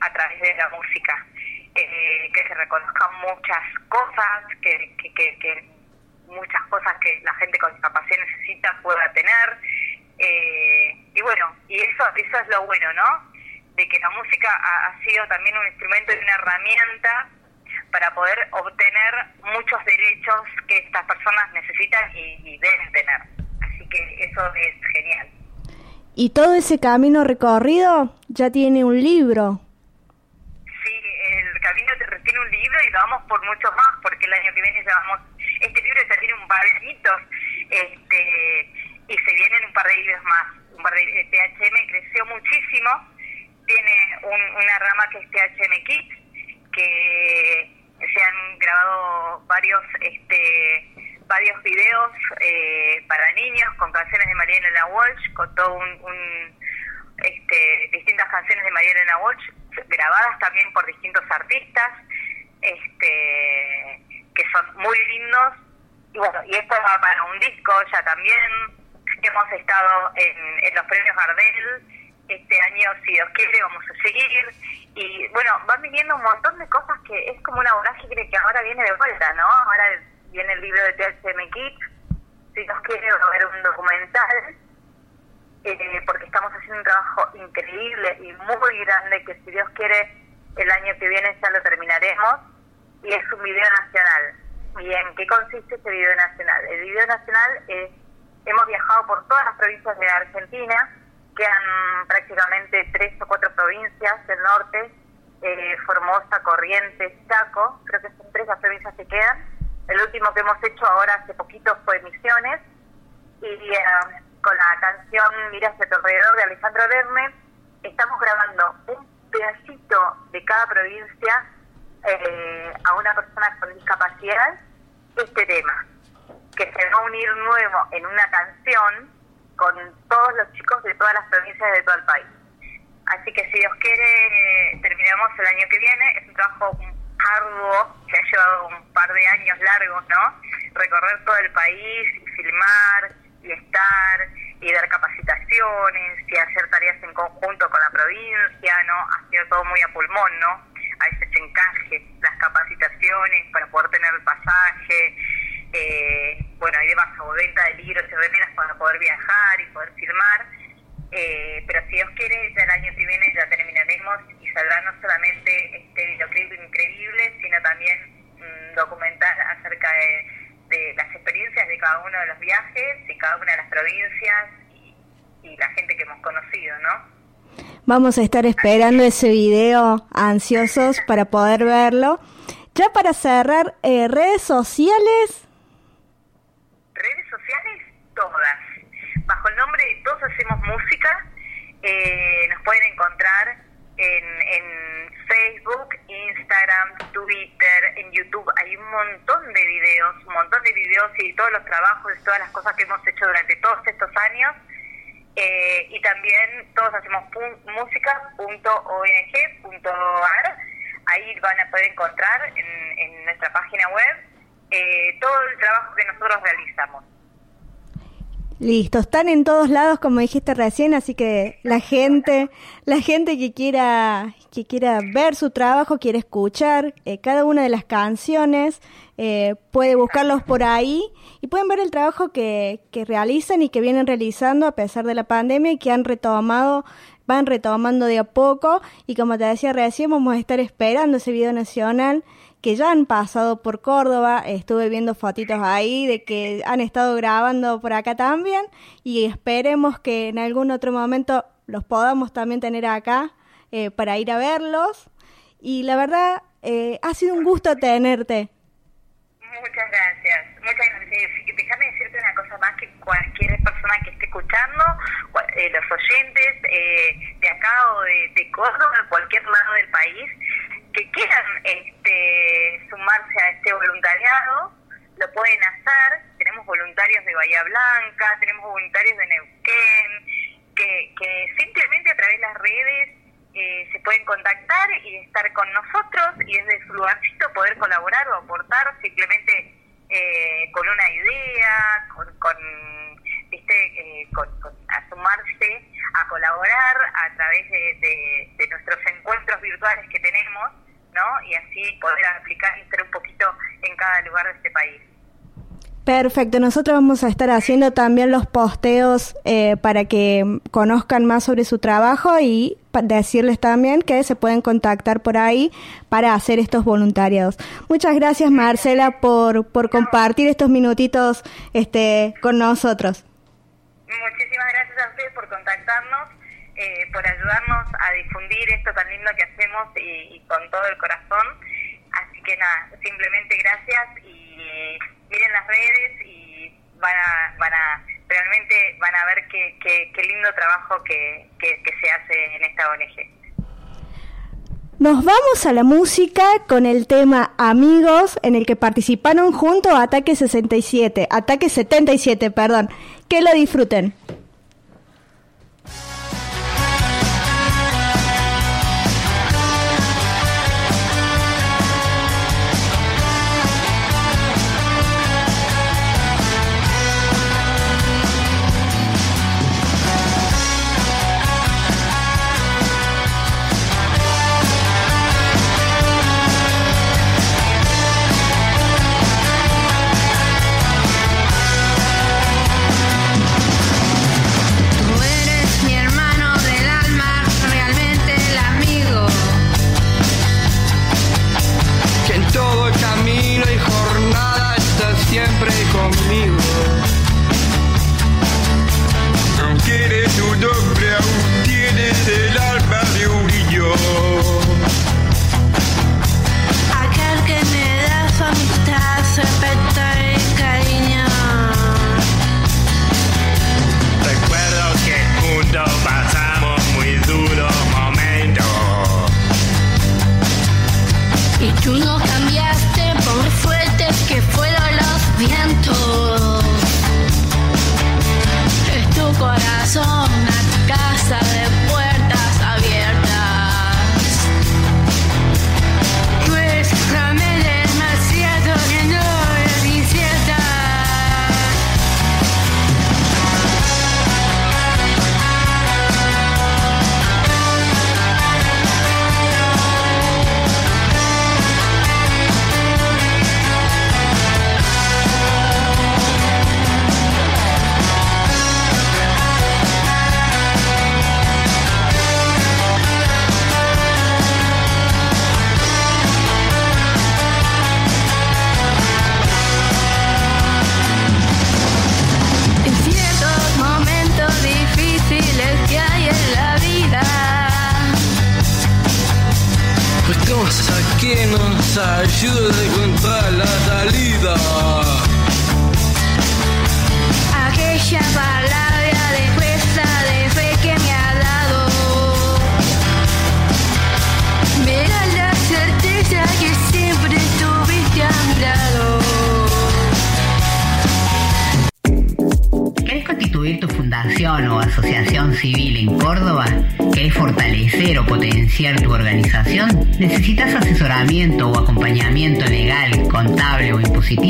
S26: a través de la música. Eh, que se reconozcan muchas cosas, que, que, que, que, muchas cosas que la gente con discapacidad necesita pueda tener. Eh, y bueno, y eso, eso es lo bueno, ¿no? De que la música ha, ha sido también un instrumento y una herramienta para poder obtener muchos derechos que estas personas necesitan y, y deben tener. Así que eso es genial.
S5: Y todo ese camino recorrido ya tiene un libro.
S26: Sí, el camino tiene un libro y lo vamos por muchos más, porque el año que viene ya vamos, este libro ya tiene un par de añitos, este, y se vienen un par de libros más. Un par de, THM creció muchísimo, tiene un, una rama que es THM Kids, que se han grabado varios este varios videos eh, para niños con canciones de María Elena Walsh, con todo un, un este, distintas canciones de María Elena Walsh, grabadas también por distintos artistas, este que son muy lindos. Y bueno, y esto va para un disco ya también. Hemos estado en, en los premios Gardel, este año, si Dios quiere, vamos a seguir. Y bueno, van viniendo un montón de cosas que es como una vorágine que ahora viene de vuelta, ¿no? Ahora viene el libro de THM Kids, si Dios quiere, va a haber un documental, eh, porque estamos haciendo un trabajo increíble y muy grande que si Dios quiere, el año que viene ya lo terminaremos. Y es un video nacional. ¿Y en qué consiste este video nacional? El video nacional es, hemos viajado por todas las provincias de Argentina, quedan prácticamente tres o cuatro provincias del norte, eh, Formosa, Corrientes, Chaco, creo que son tres las provincias que quedan. El último que hemos hecho ahora hace poquito fue Misiones, y eh, con la canción Mira hacia tu alrededor de Alejandro Verne, estamos grabando un pedacito de cada provincia eh, a una persona con discapacidad este tema, que se va a unir nuevo en una canción con todos los chicos de todas las provincias de todo el país. Así que si Dios quiere, terminamos el año que viene. Es un trabajo arduo que ha llevado un par de años largos, ¿no? Recorrer todo el país, filmar y estar y dar capacitaciones y hacer tareas en conjunto con la provincia, ¿no? Ha sido todo muy a pulmón, ¿no? A veces encaje las capacitaciones para poder tener el pasaje, eh, bueno, hay demás, o venta de libros y remeras para poder viajar y poder filmar. Eh, pero si Dios quiere, ya el año que viene ya terminaremos y saldrá no solamente este videoclip increíble, sino también un documental acerca de, de las experiencias de cada uno de los viajes y cada una de las provincias y la gente que hemos conocido, ¿no?
S5: Vamos a estar esperando ese video ansiosos para poder verlo. Ya para cerrar, eh, redes sociales.
S26: Redes sociales, todas. Bajo el nombre de Todos Hacemos Música, eh, nos pueden encontrar en, en Facebook, Instagram, Twitter, en YouTube. Hay un montón de videos, un montón de videos y todos los trabajos, y todas las cosas que hemos hecho durante todos estos años. Eh, y también todos hacemos música.ong.ar. Ahí van a poder encontrar en, nuestra página web eh, todo el trabajo que nosotros realizamos.
S5: Listo, están en todos lados como dijiste recién, así que la gente, la gente que quiera, que quiera ver su trabajo, quiere escuchar eh, cada una de las canciones, eh, puede buscarlos por ahí y pueden ver el trabajo que, que realizan y que vienen realizando a pesar de la pandemia y que han retomado, van retomando de a poco. Y como te decía recién vamos a estar esperando ese video nacional que ya han pasado por Córdoba, estuve viendo fotitos ahí de que han estado grabando por acá también y esperemos que en algún otro momento los podamos también tener acá eh, para ir a verlos. Y la verdad eh, ha sido un gusto tenerte.
S26: Muchas gracias, muchas gracias. Déjame decirte una cosa más que cualquier persona que esté escuchando, eh, los oyentes eh, de acá o de, de Córdoba, de cualquier lado del país, que quieran este, sumarse a este voluntariado, lo pueden hacer. Tenemos voluntarios de Bahía Blanca, tenemos voluntarios de Neuquén, que, que simplemente a través de las redes eh, se pueden contactar y estar con nosotros y desde su lugarcito poder colaborar o aportar simplemente eh, con una idea, con, con viste, eh, con, a sumarse, a colaborar a través de, de- nuestros encuentros virtuales que tenemos, ¿no? Y así poder aplicar y estar un poquito en cada lugar de este país.
S5: Perfecto, nosotros vamos a estar haciendo también los posteos eh, para que conozcan más sobre su trabajo y decirles también que se pueden contactar por ahí para hacer estos voluntariados. Muchas gracias Marcela por, por compartir estos minutitos este, con nosotros.
S26: Muchísimas gracias a ustedes por contactarnos, eh, por ayudarnos a difundir esto tan lindo que hacemos y, y con todo el corazón. Así que nada, simplemente gracias y miren las redes y van a, van a realmente van a ver qué, qué, qué lindo trabajo que, que, se hace en esta ONG.
S5: Nos vamos a la música con el tema Amigos, en el que participaron junto a Ataque 67, Ataque 77, perdón. Que lo disfruten.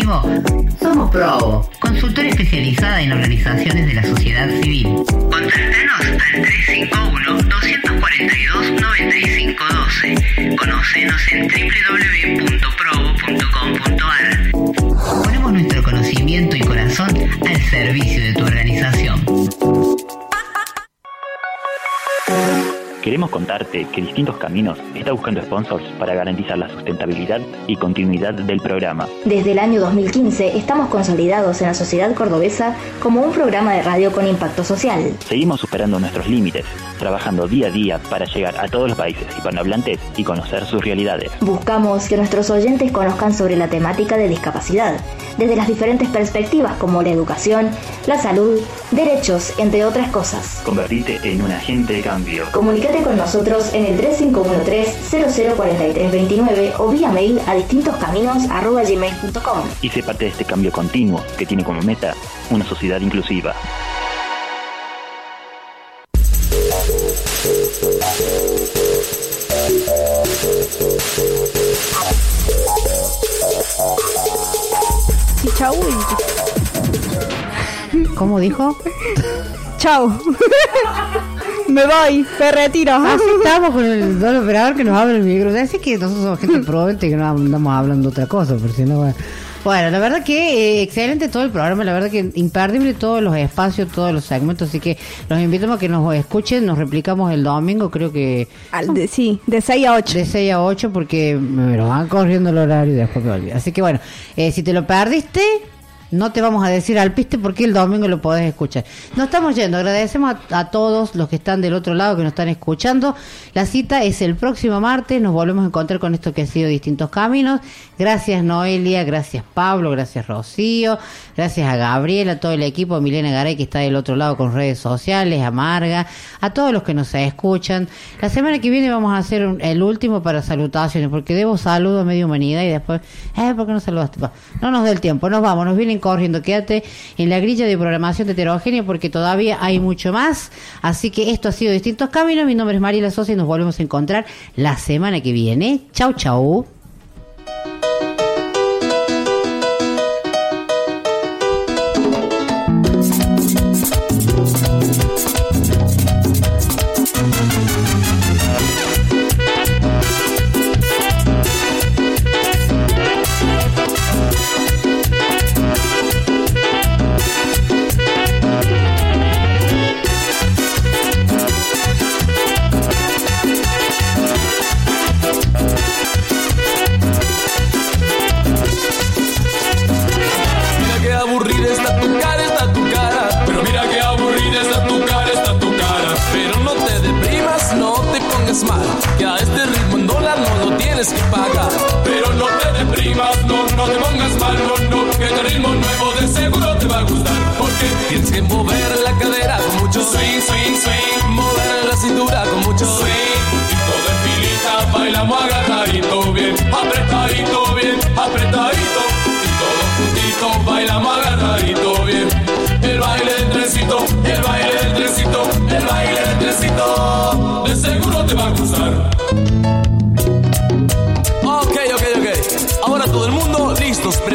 S2: Somos Probo, consultora especializada en organizaciones de la sociedad civil. Contáctanos al 351-242-9512. Conocenos en www.probo.com.ar. Ponemos nuestro conocimiento y corazón al servicio de
S27: Queremos contarte que Distintos Caminos está buscando sponsors para garantizar la sustentabilidad y continuidad del programa.
S21: Desde el año 2015 estamos consolidados en la sociedad cordobesa como un programa de radio con impacto social.
S27: Seguimos superando nuestros límites, trabajando día a día para llegar a todos los países hispanohablantes y conocer sus realidades.
S21: Buscamos que nuestros oyentes conozcan sobre la temática de discapacidad, desde las diferentes perspectivas como la educación, la salud, derechos, entre otras cosas.
S27: Convertirte en un agente de cambio.
S21: Comunícate con nosotros en el 3513-004329 o vía mail a distintoscaminos.gmail.com.
S27: Y sé parte de este cambio continuo que tiene como meta una sociedad inclusiva.
S5: Y chau.
S4: ¿Cómo dijo?
S5: Chau. *laughs* Me voy, me retiro.
S4: Así estamos con el don operador que nos habla el micro. Así que nosotros somos gente *laughs* prudente y que no andamos hablando otra cosa, por si no. Bueno. Bueno, la verdad que eh, excelente todo el programa, la verdad que imperdible todos los espacios, todos los segmentos, así que los invitamos a que nos escuchen, nos replicamos el domingo, creo que...
S5: Al de, sí, de 6 a 8.
S4: De 6 a 8 porque me lo van corriendo el horario y después me olvido. Así que bueno, eh, si te lo perdiste, no te vamos a decir al piste porque el domingo lo podés escuchar. Nos estamos yendo, agradecemos a, todos los que están del otro lado que nos están escuchando. La cita es el próximo martes, nos volvemos a encontrar con esto que ha sido Distintos Caminos. Gracias Noelia, gracias Pablo, gracias Rocío, gracias a Gabriela, a todo el equipo, a Milena Garay que está del otro lado con redes sociales, a Marga, a todos los que nos escuchan. La semana que viene vamos a hacer un- el último para salutaciones, porque debo saludo a media humanidad y después, eh, ¿por qué no saludaste? No nos da el tiempo, nos vamos, nos vienen corriendo, quédate en la grilla de programación de heterogénea porque todavía hay mucho más. Así que esto ha sido Distintos Caminos, mi nombre es Mariela Sosa y nos volvemos a encontrar la semana que viene. Chau, chau.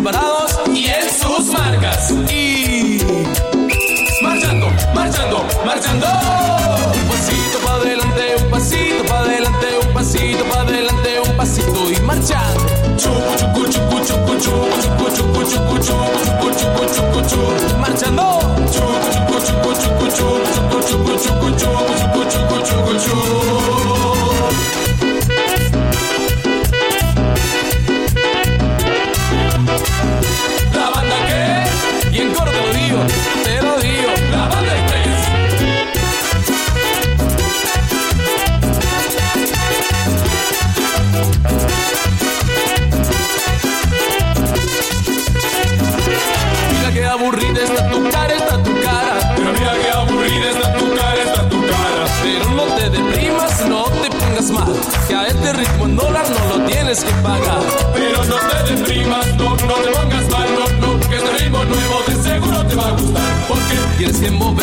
S3: Preparados y en sus marcas. Y. Marchando, marchando, marchando. Un pasito para adelante, un pasito para adelante, un pasito para adelante, un pasito y marchando. Chucu, chucu, chucu, chucu, chucu, Marchando. Chucu. Zimbabwe